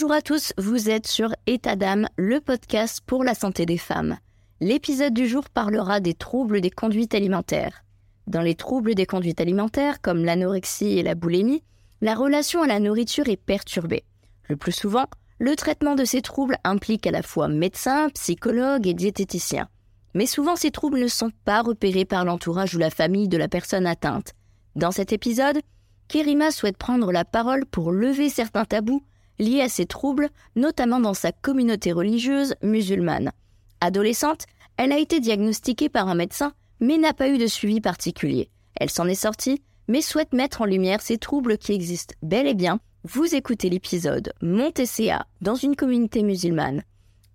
Bonjour à tous, vous êtes sur État d'âme, le podcast pour la santé des femmes. L'épisode du jour parlera des troubles des conduites alimentaires. Dans les troubles des conduites alimentaires, comme l'anorexie et la boulimie, la relation à la nourriture est perturbée. Le plus souvent, le traitement de ces troubles implique à la fois médecin, psychologue et diététicien. Mais souvent, ces troubles ne sont pas repérés par l'entourage ou la famille de la personne atteinte. Dans cet épisode, Kerima souhaite prendre la parole pour lever certains tabous liés à ces troubles, notamment dans sa communauté religieuse musulmane. Adolescente, elle a été diagnostiquée par un médecin, mais n'a pas eu de suivi particulier. Elle s'en est sortie, mais souhaite mettre en lumière ces troubles qui existent bel et bien. Vous écoutez l'épisode Montesséa dans une communauté musulmane.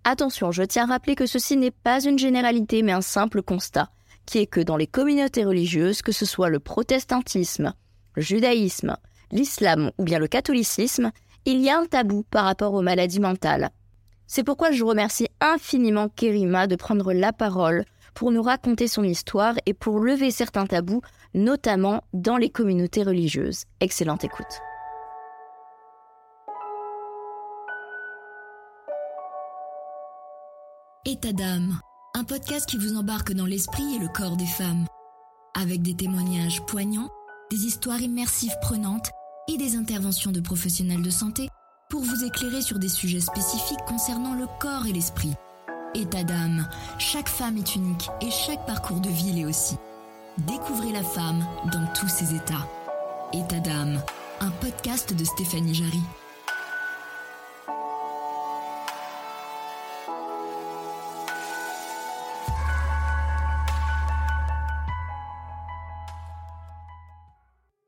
Attention, je tiens à rappeler que ceci n'est pas une généralité, mais un simple constat, qui est que dans les communautés religieuses, que ce soit le protestantisme, le judaïsme, l'islam ou bien le catholicisme, il y a un tabou par rapport aux maladies mentales. C'est pourquoi je remercie infiniment Kerima de prendre la parole pour nous raconter son histoire et pour lever certains tabous, notamment dans les communautés religieuses. Excellente écoute. État d'âme, un podcast qui vous embarque dans l'esprit et le corps des femmes, avec des témoignages poignants, des histoires immersives prenantes et des interventions de professionnels de santé pour vous éclairer sur des sujets spécifiques concernant le corps et l'esprit. État d'âme, chaque femme est unique et chaque parcours de vie l'est aussi. Découvrez la femme dans tous ses états. État d'âme, un podcast de Stéphanie Jarry.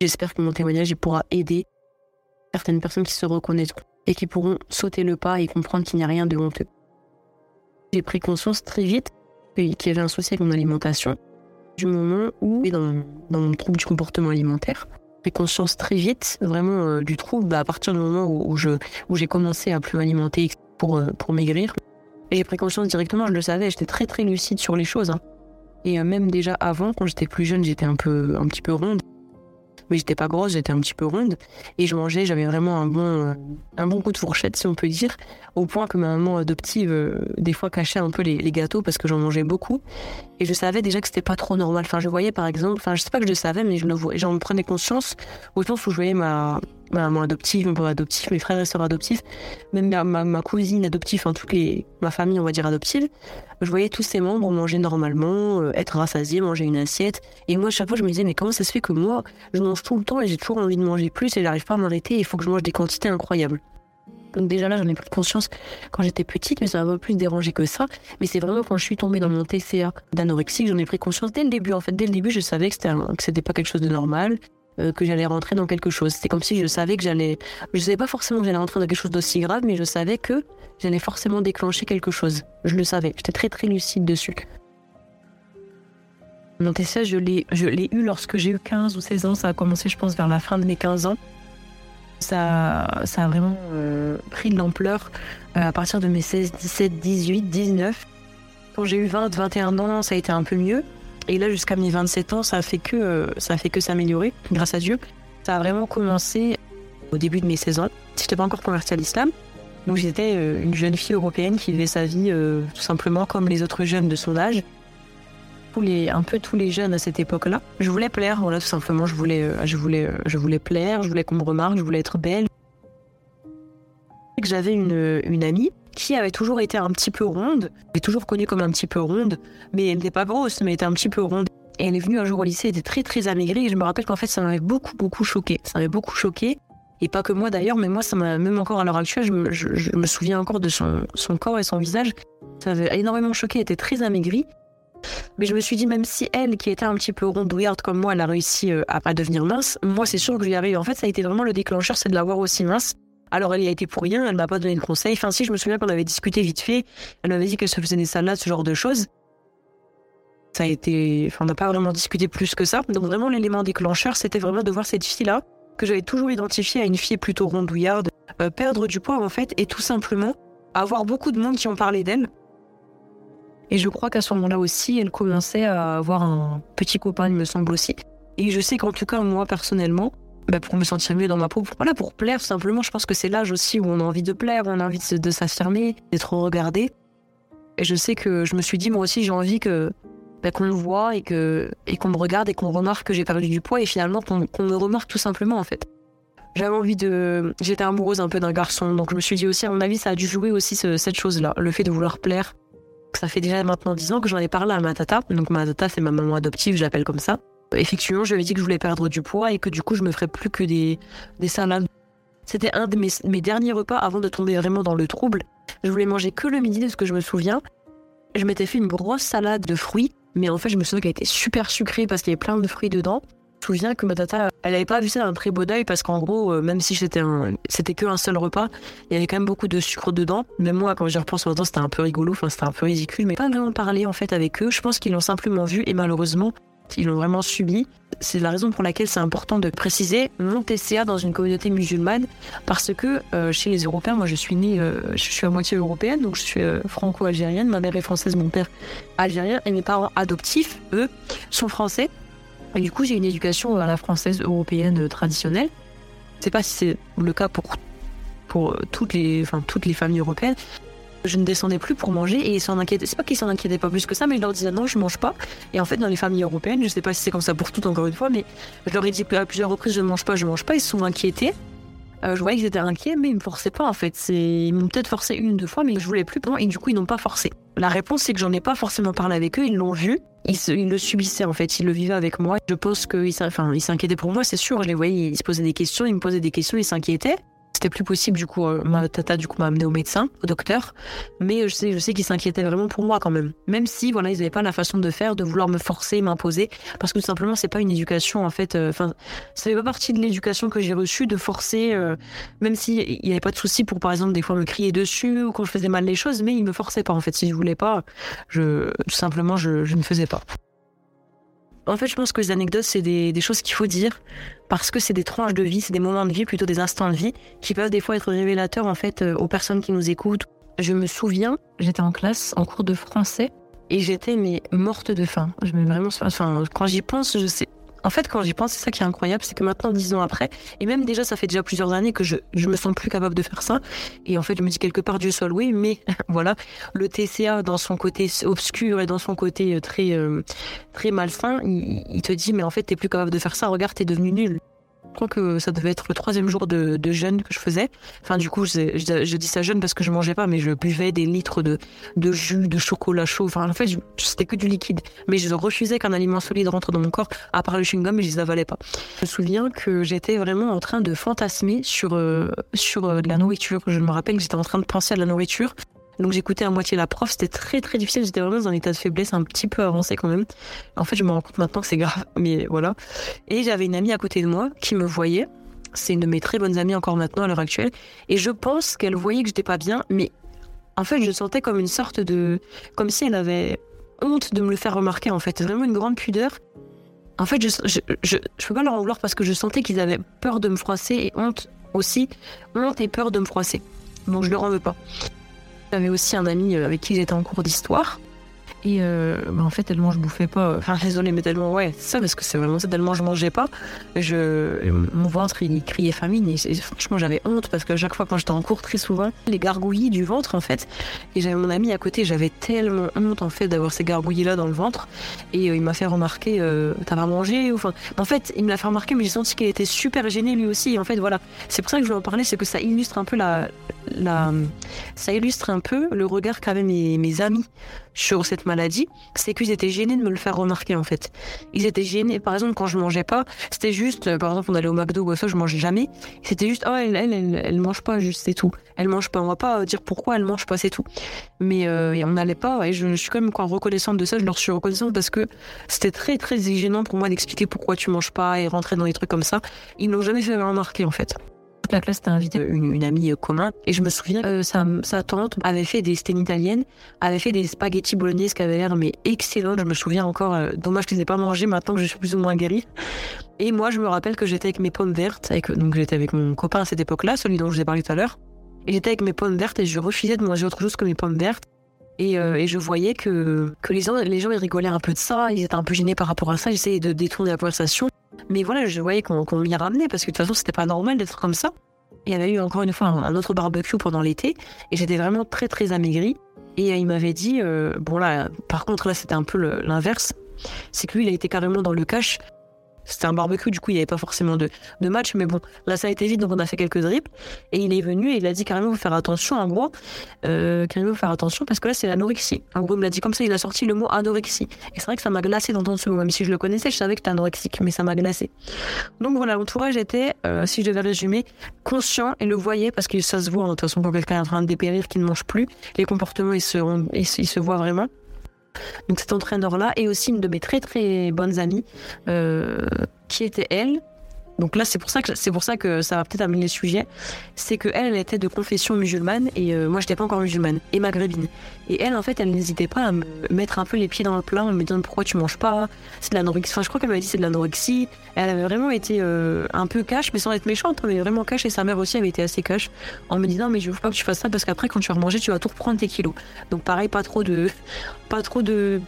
J'espère que mon témoignage pourra aider certaines personnes qui se reconnaîtront et qui pourront sauter le pas et comprendre qu'il n'y a rien de honteux. J'ai pris conscience très vite qu'il y avait un souci avec mon alimentation du moment où, dans, dans mon trouble du comportement alimentaire, j'ai pris conscience très vite vraiment euh, du trouble bah, à partir du moment où, je, où j'ai commencé à plus m'alimenter pour, euh, pour maigrir. Et j'ai pris conscience directement, je le savais, j'étais très très lucide sur les choses. Hein. Et euh, même déjà avant, quand j'étais plus jeune, j'étais un peu, un petit peu ronde mais j'étais pas grosse, j'étais un petit peu ronde. Et je mangeais, j'avais vraiment un bon, euh, un bon coup de fourchette si on peut dire, au point que ma maman adoptive euh, des fois cachait un peu les, gâteaux parce que j'en mangeais beaucoup. Et je savais déjà que c'était pas trop normal. Enfin, je voyais par exemple, enfin, je sais pas que je le savais, mais je j'en prenais conscience au sens où je voyais ma, ma maman adoptive, mon père adoptif, mes frères et sœurs adoptifs, même ma, cousine adoptive, enfin toute les, ma famille, on va dire adoptive, je voyais tous ces membres manger normalement, euh, être rassasiés, manger une assiette. Et moi, chaque fois, je me disais, mais comment ça se fait que moi, je mange tout le temps et j'ai toujours envie de manger plus et j'arrive pas à m'arrêter, il faut que je mange des quantités incroyables. Donc déjà là, j'en ai pris conscience quand j'étais petite, mais ça m'a plus dérangé que ça. Mais c'est vraiment quand je suis tombée dans mon TCA d'anorexie que j'en ai pris conscience dès le début. En fait, dès le début, je savais que c'était, que c'était pas quelque chose de normal, euh, que j'allais rentrer dans quelque chose. C'est comme si je savais que j'allais, je savais pas forcément que j'allais rentrer dans quelque chose d'aussi grave, mais je savais que j'allais forcément déclencher quelque chose. Je le savais. J'étais très très lucide dessus. Mon TCA, je l'ai, je l'ai eu lorsque j'ai eu 15 ou 16 ans. Ça a commencé, je pense, vers la fin de mes 15 ans. Ça, ça a vraiment euh, pris de l'ampleur euh, à partir de mes 16, 17, 18, 19. Quand j'ai eu 20, 21 ans, ça a été un peu mieux. Et là, jusqu'à mes 27 ans, ça a fait que, euh, ça fait que s'améliorer, grâce à Dieu. Ça a vraiment commencé au début de mes 16 ans. Je n'étais pas encore convertie à l'islam. Donc j'étais euh, une jeune fille européenne qui vivait sa vie euh, tout simplement comme les autres jeunes de son âge. Tous les, un peu tous les jeunes à cette époque-là. Je voulais plaire, voilà, tout simplement. Je voulais, je voulais, je voulais plaire, je voulais qu'on me remarque, je voulais être belle. J'avais une, une amie qui avait toujours été un petit peu ronde. Est toujours connue comme un petit peu ronde, mais elle n'était pas grosse, mais elle était un petit peu ronde. Et elle est venue un jour au lycée, elle était très très amaigrie. Et je me rappelle qu'en fait, ça m'avait beaucoup beaucoup choqué. Ça m'avait beaucoup choqué. Et pas que moi d'ailleurs, mais moi, ça m'a même encore à l'heure actuelle, je me, souviens encore de son, son, corps et son visage. Ça m'avait énormément choqué. Elle était très amaigrie. Mais je me suis dit, même si elle, qui était un petit peu rondouillarde comme moi, elle a réussi euh, à, à devenir mince, moi, c'est sûr que lui arrive. En fait, ça a été vraiment le déclencheur, c'est de la voir aussi mince. Alors elle y a été pour rien, elle m'a pas donné de conseil. Enfin si, je me souviens qu'on avait discuté vite fait. Elle m'avait dit qu'elle se faisait des salades, ce genre de choses. Ça a été, enfin on n'a pas vraiment discuté plus que ça. Donc vraiment l'élément déclencheur, c'était vraiment de voir cette fille-là que j'avais toujours identifiée à une fille plutôt rondouillarde, euh, perdre du poids en fait, et tout simplement avoir beaucoup de monde qui ont parlé d'elle. Et je crois qu'à ce moment-là aussi, elle commençait à avoir un petit copain, il me semble aussi. Et je sais qu'en tout cas moi personnellement, bah, pour me sentir mieux dans ma peau, pour, voilà, pour plaire simplement. Je pense que c'est l'âge aussi où on a envie de plaire, on a envie de, de s'affirmer, d'être regardé. Et je sais que je me suis dit, moi aussi, j'ai envie que bah, qu'on me voit et que et qu'on me regarde et qu'on remarque que j'ai perdu du poids et finalement qu'on me remarque tout simplement en fait. J'avais envie de. J'étais amoureuse un peu d'un garçon, donc je me suis dit aussi, à mon avis, ça a dû jouer aussi cette chose-là, le fait de vouloir plaire. Ça fait déjà maintenant 10 ans que j'en ai parlé à ma tata. Donc ma tata, c'est ma maman adoptive, je l'appelle comme ça. Effectivement, ai dit que je voulais perdre du poids et que du coup, je me ferais plus que des, des salades. C'était un de mes, derniers repas avant de tomber vraiment dans le trouble. Je voulais manger que le midi de ce que je me souviens. Je m'étais fait une grosse salade de fruits, mais en fait, je me souviens qu'elle était super sucrée parce qu'il y avait plein de fruits dedans. Je me souviens que ma tata, elle n'avait pas vu ça d'un très beau oeil parce qu'en gros, euh, même si c'était c'était seul repas, il y avait quand même beaucoup de sucre dedans. Même moi, quand j'y repense maintenant, c'était un peu rigolo, enfin, c'était un peu ridicule, mais pas vraiment parlé en fait avec eux. Je pense qu'ils l'ont simplement vu et malheureusement, ils l'ont vraiment subi. C'est la raison pour laquelle c'est important de préciser mon TCA dans une communauté musulmane parce que euh, chez les Européens, moi je suis née, euh, je suis à moitié européenne, donc je suis franco-algérienne. Ma mère est française, mon père algérien et mes parents adoptifs, eux, sont français. Et du coup, j'ai une éducation à la française européenne traditionnelle. Je ne sais pas si c'est le cas pour, pour euh, toutes, les, enfin, toutes les familles européennes. Je ne descendais plus pour manger et ils s'en inquiétaient. C'est pas qu'ils s'en inquiétaient pas plus que ça, mais je leur disais non, je mange pas. Et en fait, dans les familles européennes, je sais pas si c'est comme ça pour toutes encore une fois, mais je leur ai dit à plusieurs reprises je ne mange pas, je ne mange pas. Ils se sont inquiétés. Euh, je voyais qu'ils étaient inquiets, mais ils me forçaient pas en fait. Ils m'ont peut-être forcé une ou deux fois, mais je voulais plus. Et du coup, ils n'ont pas forcé. La réponse, c'est que j'en ai pas forcément parlé avec eux. Ils l'ont vu. Ils, le subissaient en fait. Ils le vivaient avec moi. Je pense qu'ils s'inquiétaient pour moi, c'est sûr. Je les voyais, ils se posaient des questions, ils me posaient des questions, ils s'inquiétaient. C'était plus possible, du coup, euh, ma tata, du coup, m'a amené au médecin, au docteur. Mais euh, je sais, je sais qu'ils s'inquiétaient vraiment pour moi quand même. Même si, voilà, ils n'avaient pas la façon de faire, de vouloir me forcer, m'imposer. Parce que tout simplement, c'est pas une éducation, en fait. Euh, enfin, ça fait pas partie de l'éducation que j'ai reçue de forcer, même s'il n'y avait pas de souci pour, par exemple, des fois me crier dessus ou quand je faisais mal les choses, mais ils me forçaient pas, en fait. Si je voulais pas, je, tout simplement, je ne faisais pas. En fait, je pense que les anecdotes, c'est des, choses qu'il faut dire parce que c'est des tranches de vie, c'est des moments de vie, plutôt des instants de vie, qui peuvent des fois être révélateurs en fait euh, aux personnes qui nous écoutent. Je me souviens, j'étais en classe, en cours de français, et j'étais mais morte de faim. Je me vraiment, enfin, quand j'y pense, je sais, en fait, quand j'y pense, c'est ça qui est incroyable, c'est que maintenant, dix ans après, et même déjà, ça fait déjà plusieurs années que je, je me sens plus capable de faire ça. Et en fait, je me dis quelque part, Dieu soit loué, mais voilà, le TCA, dans son côté obscur et dans son côté euh, très, euh, très malsain, il, il, te dit, mais en fait, t'es plus capable de faire ça, regarde, t'es devenu nul. Je crois que ça devait être le troisième jour de, de jeûne que je faisais. Enfin, du coup, je, dis ça jeûne parce que je mangeais pas, mais je buvais des litres de, de jus, de chocolat chaud. Enfin, en fait, c'était que du liquide. Mais je refusais qu'un aliment solide rentre dans mon corps, à part le chewing-gum, et je les avalais pas. Je me souviens que j'étais vraiment en train de fantasmer sur, euh, sur euh, de la nourriture. Je me rappelle que j'étais en train de penser à la nourriture. Donc j'écoutais à moitié la prof, c'était très très difficile, j'étais vraiment dans un état de faiblesse un petit peu avancé quand même. En fait, je me rends compte maintenant que c'est grave, mais voilà. Et j'avais une amie à côté de moi qui me voyait. C'est une de mes très bonnes amies encore maintenant à l'heure actuelle. Et je pense qu'elle voyait que j'étais pas bien, mais en fait, je sentais comme une sorte de. comme si elle avait honte de me le faire remarquer, en fait. Vraiment une grande pudeur. En fait, je, je, je, je peux pas leur en vouloir parce que je sentais qu'ils avaient peur de me froisser et honte aussi. Honte et peur de me froisser. Donc je leur en veux pas. J'avais aussi un ami euh, avec qui j'étais en cours d'histoire. Et euh, bah, en fait, tellement je bouffais pas. Enfin, désolé, mais tellement, ouais, c'est ça, parce que c'est vraiment ça, tellement je mangeais pas. Je, mon ventre, il criait famine. Et, franchement, j'avais honte parce que chaque fois, quand j'étais en cours, très souvent, les gargouillis du ventre, en fait. Et j'avais mon ami à côté, j'avais tellement honte, en fait, d'avoir ces gargouillis-là dans le ventre. Et euh, il m'a fait remarquer, euh, t'as pas mangé? Enfin, en fait, il me l'a fait remarquer, mais j'ai senti qu'il était super gêné lui aussi. Et en fait, voilà. C'est pour ça que je voulais en parler, c'est que ça illustre un peu la, la, ça illustre un peu le regard qu'avaient mes, mes amis sur cette maladie, c'est qu'ils étaient gênés de me le faire remarquer en fait. Ils étaient gênés, par exemple, quand je mangeais pas, c'était juste, euh, par exemple, on allait au McDo ou ça, je mangeais jamais. C'était juste, oh, elle, elle, elle, mange pas, juste, c'est tout. Elle mange pas, on va pas dire pourquoi elle mange pas, c'est tout. Mais euh, on n'allait pas, et je, suis quand même reconnaissante de ça, je leur suis reconnaissante parce que c'était très très gênant pour moi d'expliquer pourquoi tu manges pas et rentrer dans des trucs comme ça. Ils n'ont jamais fait remarquer en fait toute la classe était invité une, une amie euh, commune. Et je me souviens, euh, sa, tante avait fait des, c'était italienne, avait fait des spaghettis bolognaises qui avaient l'air mais excellentes. Je me souviens encore, euh, dommage que je les ai pas mangés maintenant que je suis plus ou moins guérie. Et moi, je me rappelle que j'étais avec mes pommes vertes, avec, donc j'étais avec mon copain à cette époque-là, celui dont je vous ai parlé tout à l'heure. Et j'étais avec mes pommes vertes et je refusais de manger autre chose que mes pommes vertes. Et, euh, et je voyais que, que les, gens, les gens ils rigolaient un peu de ça, ils étaient un peu gênés par rapport à ça, j'essayais de détourner la conversation. Mais voilà, je voyais qu'on m'y ramenait parce que de toute façon, c'était pas normal d'être comme ça. Il y avait eu encore une fois un, un autre barbecue pendant l'été et j'étais vraiment très très amaigrie. Et euh, il m'avait dit, euh, bon là, par contre là c'était un peu l'inverse, c'est que lui il a été carrément dans le cash. C'était un barbecue, du coup il n'y avait pas forcément de, de match, mais bon, là ça a été vite, donc on a fait quelques drips. Et il est venu et il a dit carrément faut faire attention, en gros, euh, carrément faut faire attention parce que là c'est l'anorexie. En gros il me l'a dit comme ça, il a sorti le mot anorexie. Et c'est vrai que ça m'a glacé d'entendre ce mot, même si je le connaissais, je savais que c'était anorexique, mais ça m'a glacé. Donc voilà, l'entourage était, euh, si je devais résumer, conscient et le voyait parce que ça se voit, hein, de toute façon quand quelqu'un est en train de dépérir, qu'il ne mange plus, les comportements ils, se- ils se voient vraiment. Donc cet entraîneur-là et aussi une de mes très très bonnes amies euh, qui était elle. Donc là c'est pour ça que c'est pour ça que ça va peut-être amener le sujet, c'est que elle, était de confession musulmane et euh, moi j'étais pas encore musulmane et maghrébine. Et elle en fait elle n'hésitait pas à me mettre un peu les pieds dans le plat, en me disant pourquoi tu manges pas, c'est de l'anorexie. Enfin je crois qu'elle m'avait dit c'est de l'anorexie. Elle avait vraiment été euh, un peu cash mais sans être méchante, hein, mais vraiment cash et sa mère aussi avait été assez cash en me disant mais je veux pas que tu fasses ça parce qu'après quand tu vas manger tu vas tout reprendre tes kilos. Donc pareil pas trop de pas trop de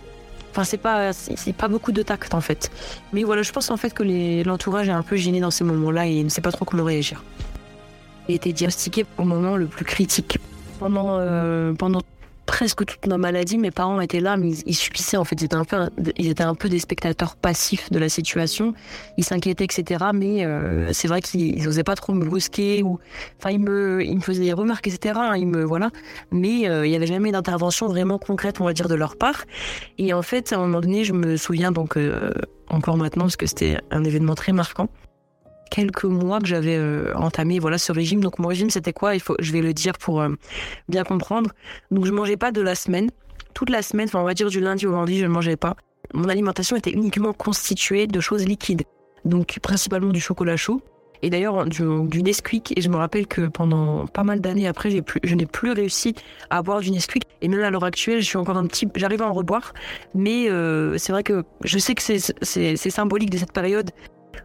Enfin, c'est pas, c'est pas beaucoup de tact en fait. Mais voilà, je pense en fait que l'entourage est un peu gêné dans ces moments-là et ne sait pas trop comment réagir. Il a été diagnostiqué au moment le plus critique. Pendant, euh, pendant presque toute ma maladie, mes parents étaient là, mais ils, ils subissaient en fait. Ils étaient, un peu, ils étaient un peu des spectateurs passifs de la situation. Ils s'inquiétaient, etc. Mais euh, c'est vrai qu'ils n'osaient pas trop me brusquer ou, enfin, ils me, ils me faisaient des remarques, etc. Ils me, voilà. Mais euh, il n'y avait jamais d'intervention vraiment concrète, on va dire, de leur part. Et en fait, à un moment donné, je me souviens donc euh, encore maintenant, parce que c'était un événement très marquant, quelques mois que j'avais euh, entamé voilà ce régime. Donc mon régime, c'était quoi? Il faut, je vais le dire pour euh, bien comprendre. Donc je mangeais pas de la semaine, toute la semaine. Enfin, on va dire du lundi au vendredi, je ne mangeais pas. Mon alimentation était uniquement constituée de choses liquides, donc principalement du chocolat chaud. Et d'ailleurs du, du Nesquik. Et je me rappelle que pendant pas mal d'années après, je n'ai plus réussi à boire du Nesquik. Et même à l'heure actuelle, je suis encore un petit, j'arrive à en reboire. Mais euh, c'est vrai que je sais que c'est symbolique de cette période.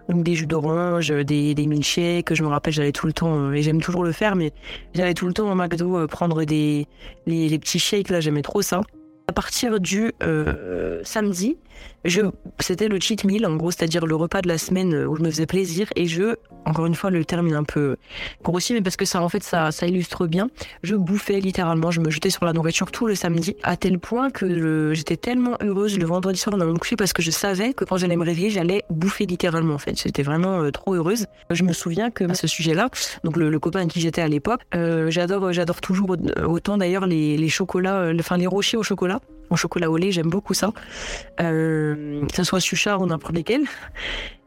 Donc des jus d'orange, des, des milkshakes. Je me rappelle, j'allais tout le temps, euh, et j'aime toujours le faire, mais j'allais tout le temps au McDo euh, prendre des les, les petits shakes. Là, j'aimais trop ça. À partir du euh, samedi, c'était le cheat meal, en gros, c'est-à-dire le repas de la semaine euh, où je me faisais plaisir. Et je, encore une fois, le terme est un peu grossier, mais parce que ça, en fait, ça, illustre bien. Je bouffais littéralement, je me jetais sur la nourriture tout le samedi, à tel point que j'étais tellement heureuse le vendredi soir dans mon coucher parce que je savais que quand j'allais me réveiller, j'allais bouffer littéralement, en fait. J'étais vraiment euh, trop heureuse. Je me souviens que à ce sujet-là, donc le, copain avec qui j'étais à l'époque, euh, j'adore, j'adore toujours au- autant d'ailleurs les, les chocolats, enfin les rochers au chocolat, au chocolat au lait, j'aime beaucoup ça. Euh, que ce soit Suchard ou n'importe lesquels.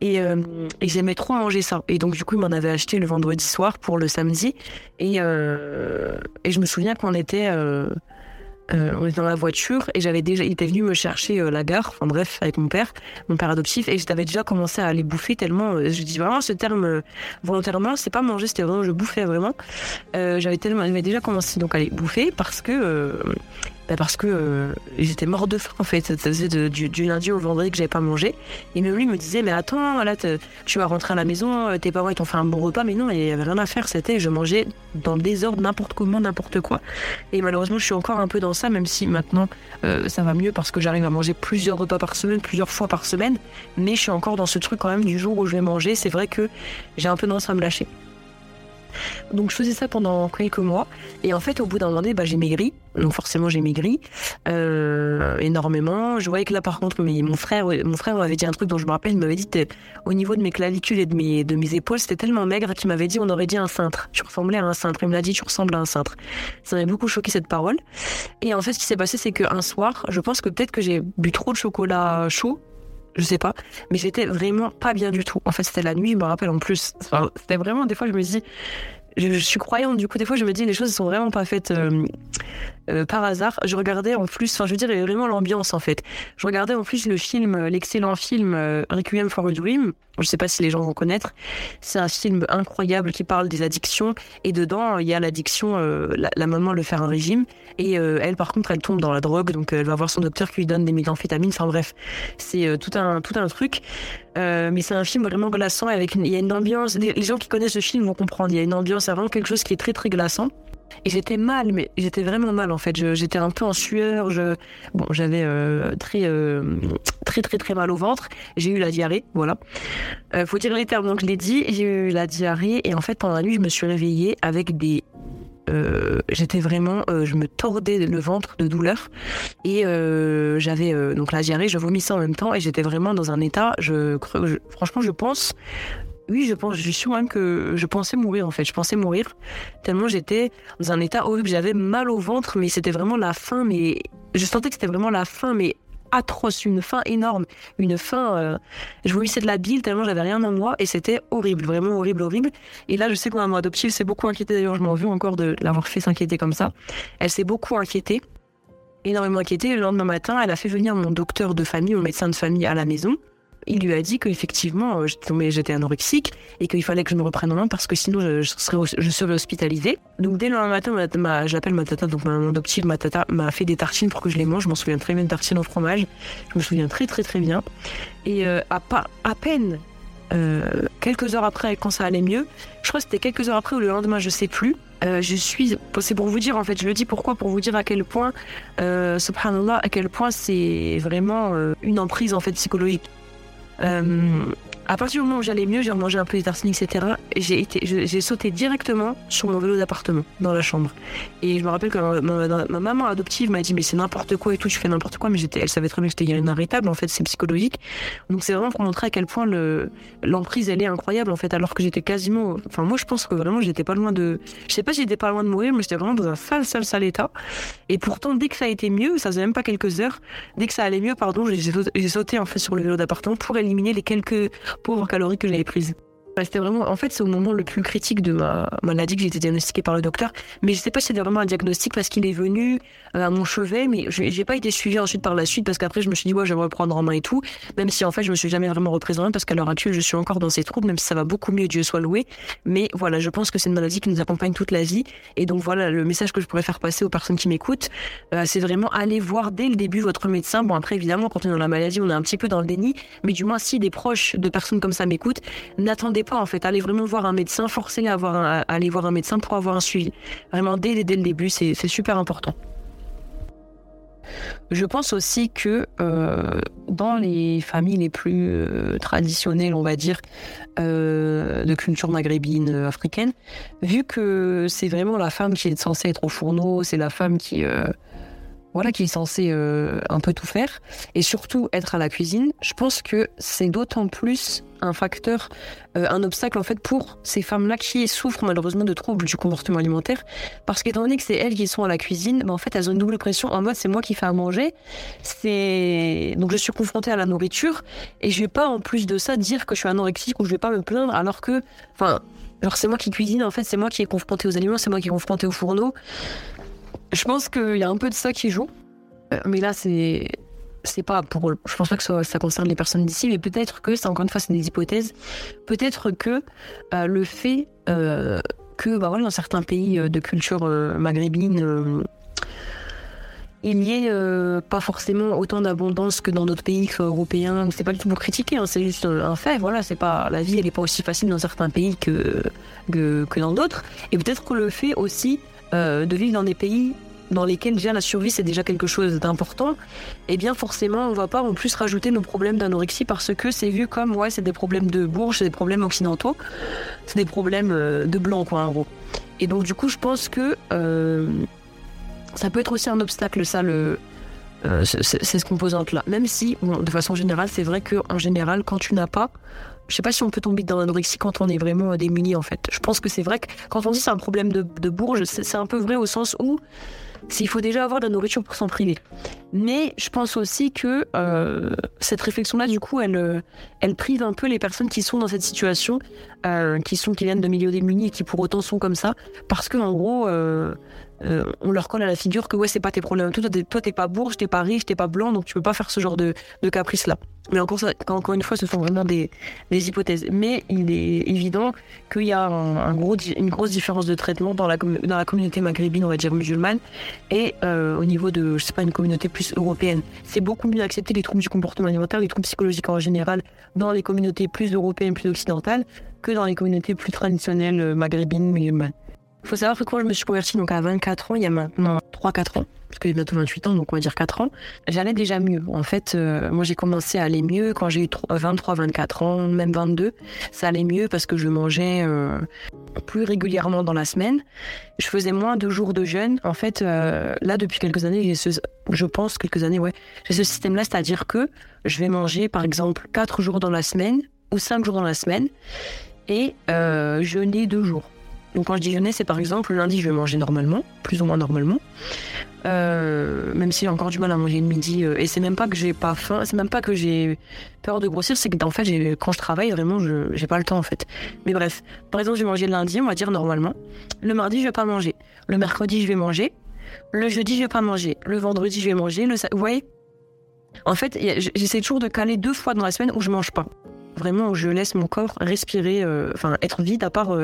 Et, euh, et j'aimais trop manger ça. Et donc, du coup, il m'en avait acheté le vendredi soir pour le samedi. Et, euh, et je me souviens qu'on était, euh, euh, on était dans la voiture et j'avais déjà, il était venu me chercher euh, la gare, enfin bref, avec mon père, mon père adoptif, et j'avais déjà commencé à aller bouffer tellement, je dis vraiment ce terme volontairement, c'est pas manger, c'était vraiment, je bouffais vraiment. J'avais tellement, j'avais déjà commencé donc à aller bouffer parce que, bah parce que euh, j'étais mort de faim en fait. Ça du, lundi au vendredi que j'avais pas mangé. Et même lui me disait mais attends là tu vas rentrer à la maison, euh, tes parents ils t'ont fait un bon repas, mais non il y avait rien à faire. C'était je mangeais dans le désordre n'importe comment n'importe quoi. Et malheureusement je suis encore un peu dans ça même si maintenant euh, ça va mieux parce que j'arrive à manger plusieurs repas par semaine, plusieurs fois par semaine. Mais je suis encore dans ce truc quand même du jour où je vais manger. C'est vrai que j'ai un peu tendance à me lâcher. Donc je faisais ça pendant quelques mois. Et en fait au bout d'un moment bah, j'ai maigri. Donc forcément j'ai maigri euh, énormément. Je voyais que là par contre mon frère mon frère m'avait dit un truc dont je me rappelle. Il m'avait dit au niveau de mes clavicules et de mes, de mes épaules c'était tellement maigre qu'il m'avait dit on aurait dit un cintre. Tu ressemblais à un cintre. Il me l'a dit tu ressembles à un cintre. Ça m'avait beaucoup choqué cette parole. Et en fait ce qui s'est passé c'est qu'un soir je pense que peut-être que j'ai bu trop de chocolat chaud je sais pas, mais j'étais vraiment pas bien du tout. En fait, c'était la nuit, je me rappelle en plus. C'était vraiment, des fois, je me dis, je, suis croyante, du coup, des fois, je me dis, les choses sont vraiment pas faites euh, euh, par hasard. Je regardais en plus, enfin, je veux dire, vraiment l'ambiance, en fait. Je regardais en plus le film, euh, l'excellent film euh, Requiem for a Dream. Je sais pas si les gens vont connaître. C'est un film incroyable qui parle des addictions. Et dedans, il y a l'addiction, la, maman le fait un régime. Et elle, par contre, elle tombe dans la drogue. Donc, elle va voir son docteur qui lui donne des méthamphétamines. Enfin, bref, c'est tout, un, tout un truc. Mais c'est un film vraiment glaçant. Avec il y a une ambiance. Les, gens qui connaissent ce film vont comprendre. Il y a une ambiance, vraiment quelque chose qui est très, très glaçant. Et j'étais mal, mais j'étais vraiment mal en fait. J'étais un peu en sueur. Je... Bon, j'avais euh, très, euh, très, très, très mal au ventre. J'ai eu la diarrhée, voilà. Euh, faut dire les termes, donc je l'ai dit. J'ai eu la diarrhée et en fait, pendant la nuit, je me suis réveillée avec des j'étais vraiment, je me tordais le ventre de douleur et j'avais donc la diarrhée, je vomissais en même temps et j'étais vraiment dans un état, je, franchement, je pense oui, je pense, je suis sûre même que je pensais mourir en fait. Je pensais mourir tellement j'étais dans un état horrible. J'avais mal au ventre, mais c'était vraiment la faim. Mais je sentais que c'était vraiment la faim, mais atroce, une faim énorme, une faim. Euh... Je vomissais de la bile tellement j'avais rien en moi et c'était horrible, vraiment horrible, horrible. Et là, je sais que ma adoptive s'est beaucoup inquiétée. D'ailleurs, je m'en veux encore de l'avoir fait s'inquiéter comme ça. Elle s'est beaucoup inquiétée énormément inquiétée. Le lendemain matin, elle a fait venir mon docteur de famille, mon médecin de famille à la maison il lui a dit qu'effectivement, euh, j'étais anorexique et qu'il fallait que je me reprenne en main parce que sinon je, serais, je hospitalisée. Donc dès le lendemain matin, j'appelle ma tata, donc mon adoptive, ma tata m'a fait des tartines pour que je les mange. Je m'en souviens très bien de tartines au fromage. Je me souviens très très très bien. Et euh, à, peine euh, quelques heures après, quand ça allait mieux, je crois que c'était quelques heures après ou le lendemain, je sais plus. je suis, c'est pour vous dire en fait, je le dis pourquoi, pour vous dire à quel point, subhanallah, à quel point c'est vraiment une emprise en fait psychologique. Euh, à partir du moment où j'allais mieux, j'ai remangé un peu des etc. J'ai été, j'ai sauté directement sur mon vélo d'appartement dans la chambre. Et je me rappelle que ma, maman adoptive m'a dit mais c'est n'importe quoi et tout, tu fais n'importe quoi. Mais j'étais, elle savait très bien que j'étais inarrêtable. En fait, c'est psychologique. Donc c'est vraiment pour montrer à quel point le l'emprise elle est incroyable en fait. Alors que j'étais quasiment, enfin moi je pense que vraiment j'étais pas loin de, je sais pas si j'étais pas loin de mourir, mais j'étais vraiment dans un sale, sale, sale état. Et pourtant dès que ça a été mieux, ça faisait même pas quelques heures, dès que ça allait mieux, pardon, j'ai sauté, sauté en fait sur le vélo d'appartement pour éliminer les quelques pauvres calories que j'avais prises. C'était vraiment, en fait, c'est au moment le plus critique de ma maladie que j'ai été diagnostiquée par le docteur. Mais je sais pas si c'était vraiment un diagnostic parce qu'il est venu euh, à mon chevet, mais j'ai pas été suivie ensuite par la suite parce qu'après je me suis dit ouais, j'aimerais prendre en main et tout. Même si en fait je me suis jamais vraiment représentée parce qu'à l'heure actuelle je suis encore dans ces troubles, même si ça va beaucoup mieux, Dieu soit loué. Mais voilà, je pense que c'est une maladie qui nous accompagne toute la vie. Et donc voilà, le message que je pourrais faire passer aux personnes qui m'écoutent, euh, c'est vraiment aller voir dès le début votre médecin. Bon après évidemment quand on est dans la maladie, on est un petit peu dans le déni, mais du moins si des proches de personnes comme ça m'écoutent, n'attendez pas en fait, allez vraiment voir un médecin, forcez-les à, aller voir un médecin pour avoir un suivi. Vraiment, dès, dès le début, c'est super important. Je pense aussi que euh, dans les familles les plus euh, traditionnelles, on va dire, euh, de culture maghrébine africaine, vu que c'est vraiment la femme qui est censée être au fourneau, c'est la femme qui voilà, qui est censée un peu tout faire, et surtout être à la cuisine, je pense que c'est d'autant plus un facteur, euh, un obstacle en fait pour ces femmes-là qui souffrent malheureusement de troubles du comportement alimentaire, parce qu'étant donné que c'est elles qui sont à la cuisine, ben, en fait elles ont une double pression. En mode c'est moi qui fais à manger, donc je suis confrontée à la nourriture. Et je vais pas en plus de ça dire que je suis anorexique ou je vais pas me plaindre alors que, enfin, genre c'est moi qui cuisine en fait, c'est moi qui est confrontée aux aliments, c'est moi qui est confrontée au fourneau. Je pense qu'il y a un peu de ça qui joue, euh, mais là c'est c'est pas pour. Je pense pas que ça, concerne les personnes d'ici, mais peut-être que, c'est encore une fois, c'est des hypothèses. Peut-être que euh, le fait euh, que, bah voilà, dans certains pays de culture maghrébine, il n'y ait pas forcément autant d'abondance que dans d'autres pays, européens. C'est pas du tout pour critiquer, hein, c'est juste un fait. Voilà, c'est pas la vie, elle est pas aussi facile dans certains pays que, que dans d'autres. Et peut-être que le fait aussi de vivre dans des pays dans lesquels déjà la survie c'est déjà quelque chose d'important, et eh bien forcément on va pas en plus rajouter nos problèmes d'anorexie parce que c'est vu comme ouais c'est des problèmes de bourge, c'est des problèmes occidentaux, c'est des problèmes euh, de blanc quoi en gros. Et donc du coup je pense que euh, ça peut être aussi un obstacle ça le euh, c'est ce composante là. Même si de façon générale c'est vrai que en général quand tu n'as pas je sais pas si on peut tomber dans l'anorexie quand on est vraiment démuni en fait. Je pense que c'est vrai que quand on dit c'est un problème de, de bourge, c'est un peu vrai au sens où il faut déjà avoir de la nourriture pour s'en priver. Mais je pense aussi que euh, cette réflexion-là, du coup, elle, euh, elle prive un peu les personnes qui sont dans cette situation, euh, qui sont qui viennent de milieux démunis et qui pour autant sont comme ça, parce que en gros, on leur colle à la figure que ouais, c'est pas tes problèmes. Toi, toi, t'es pas bourge, t'es pas riche, t'es pas blanc, donc tu peux pas faire ce genre de, de caprice-là. Mais encore, ça, encore une fois, ce sont vraiment des, des hypothèses. Mais il est évident qu'il y a un, gros, une grosse différence de traitement dans la, dans la communauté maghrébine, on va dire musulmane, et au niveau de, je sais pas, une communauté plus européenne. C'est beaucoup mieux accepter les troubles du comportement alimentaire, les troubles psychologiques en général, dans les communautés plus européennes, plus occidentales, que dans les communautés plus traditionnelles euh, maghrébines, musulmanes. Il faut savoir que quand je me suis convertie donc à 24 ans, il y a maintenant 3-4 ans, parce que j'ai bientôt 28 ans, donc on va dire 4 ans, j'allais déjà mieux. En fait, euh, moi j'ai commencé à aller mieux quand j'ai eu 23, 24 ans, même 22. Ça allait mieux parce que je mangeais euh, plus régulièrement dans la semaine. Je faisais moins de jours de jeûne. En fait, euh, là depuis quelques années, j'ai ce, je pense quelques années, ouais, j'ai ce système-là, c'est-à-dire que je vais manger par exemple 4 jours dans la semaine ou 5 jours dans la semaine et jeûner 2 jours. Donc quand je jeûner, c'est par exemple le lundi, je vais manger normalement, plus ou moins normalement. Euh, même si j'ai encore du mal à manger le midi. Euh, et c'est même pas que j'ai pas faim, c'est même pas que j'ai peur de grossir, c'est que en fait, quand je travaille, vraiment, je j'ai pas le temps en fait. Mais bref, par exemple, je vais manger le lundi, on va dire normalement. Le mardi, je vais pas manger. Le mercredi, je vais manger. Le jeudi, je vais pas manger. Le vendredi, je vais manger. Le vous voyez? En fait, j'essaie toujours de caler deux fois dans la semaine où je mange pas. Vraiment, où je laisse mon corps respirer, euh, enfin être vide à part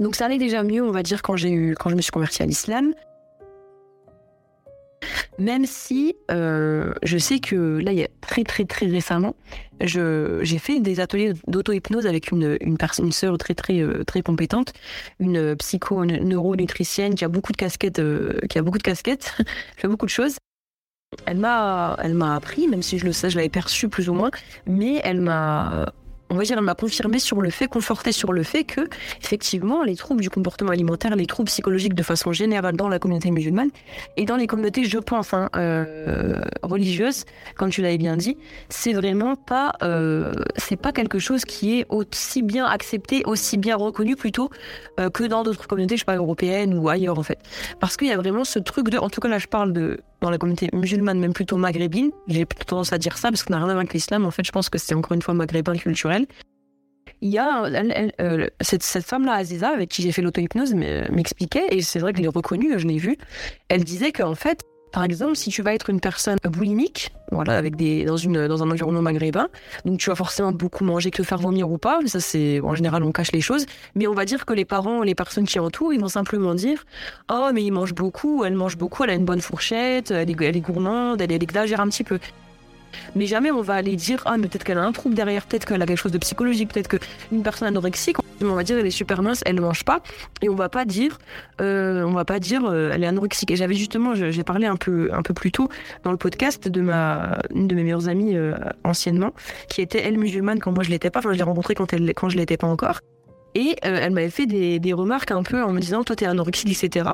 donc ça allait déjà mieux, on va dire, quand eu, quand je me suis convertie à l'islam. Même si euh, je sais que là, il y a très très très récemment, j'ai fait des ateliers d'auto-hypnose avec une, une sœur très très euh, très compétente, une psycho neuronutritienne qui a beaucoup de casquettes, euh, qui a beaucoup de casquettes, fait beaucoup de choses. Elle m'a, elle m'a appris, même si je le sais, je l'avais perçu plus ou moins, mais elle m'a on va dire, m'a confirmé sur le fait, conforté sur le fait que, effectivement, les troubles du comportement alimentaire, les troubles psychologiques de façon générale dans la communauté musulmane et dans les communautés, je pense, hein, euh, religieuses, comme tu l'avais bien dit, c'est vraiment pas, euh, c'est pas quelque chose qui est aussi bien accepté, aussi bien reconnu plutôt euh, que dans d'autres communautés, je sais pas, européennes ou ailleurs en fait. Parce qu'il y a vraiment ce truc de, en tout cas là, je parle de dans la communauté musulmane, même plutôt maghrébine. J'ai plutôt tendance à dire ça parce qu'on n'a rien à voir avec l'islam. En fait, je pense que c'est encore une fois maghrébin culturel. Il y a euh, cette, femme-là, Aziza, avec qui j'ai fait l'auto-hypnose, m'expliquait, et c'est vrai que je l'ai reconnue, je l'ai vue. Elle disait qu'en fait, par exemple, si tu vas être une personne boulimique, voilà, avec des, dans, une, dans un environnement maghrébin, donc tu vas forcément beaucoup manger, que faire vomir ou pas, ça c'est, en général, on cache les choses, mais on va dire que les parents, les personnes qui entourent, ils vont simplement dire, oh, mais il mange beaucoup, elle mange beaucoup, elle a une bonne fourchette, elle est, elle est gourmande, elle, elle exagère un petit peu. Mais jamais on va aller dire ah mais peut-être qu'elle a un trouble derrière, peut-être qu'elle a quelque chose de psychologique, peut-être qu'une personne anorexique, on va dire elle est super mince, elle ne mange pas, et on va pas dire euh, on va pas dire euh, elle est anorexique. Et j'avais justement j'ai parlé un peu un peu plus tôt dans le podcast de ma une de mes meilleures amies euh, anciennement qui était elle musulmane quand moi je l'étais pas, enfin je l'ai rencontrée quand elle quand je l'étais pas encore. Et elle m'avait fait des, des remarques un peu en me disant toi t'es anorexique etc.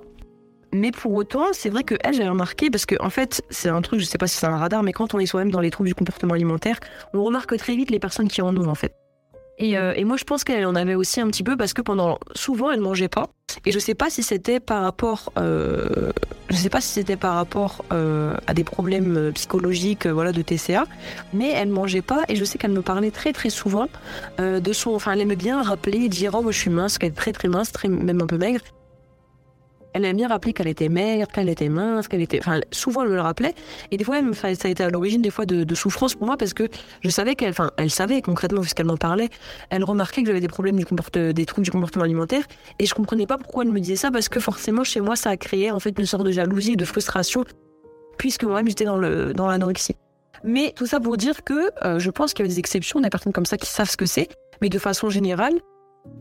Mais pour autant, c'est vrai que elle, j'avais remarqué, parce que en fait, c'est un truc, je sais pas si c'est un radar, mais quand on est soi-même dans les troubles du comportement alimentaire, on remarque très vite les personnes qui en ont en fait. Et, euh, moi, je pense qu'elle en avait aussi un petit peu parce que pendant souvent, elle mangeait pas. Et je sais pas si c'était par rapport, euh, je sais pas si c'était par rapport euh, à des problèmes psychologiques, voilà, de TCA, mais elle mangeait pas. Et je sais qu'elle me parlait très très souvent de son, enfin, elle aimait bien rappeler, dire oh je suis mince, qu'elle est très très mince, même un peu maigre. Elle aime bien rappeler qu'elle était maigre, qu'elle était mince, qu'elle était. Enfin, souvent elle me le rappelait. Et des fois, elle me... ça a été à l'origine des fois de, souffrance pour moi parce que je savais qu'elle. Enfin, elle savait concrètement, puisqu'elle m'en parlait, elle remarquait que j'avais des problèmes du comportement, des troubles du comportement alimentaire. Et je comprenais pas pourquoi elle me disait ça parce que forcément, chez moi, ça a créé en fait une sorte de jalousie, de frustration, puisque moi-même j'étais dans le dans l'anorexie. Mais tout ça pour dire que euh, je pense qu'il y a des exceptions, des personnes comme ça qui savent ce que c'est. Mais de façon générale,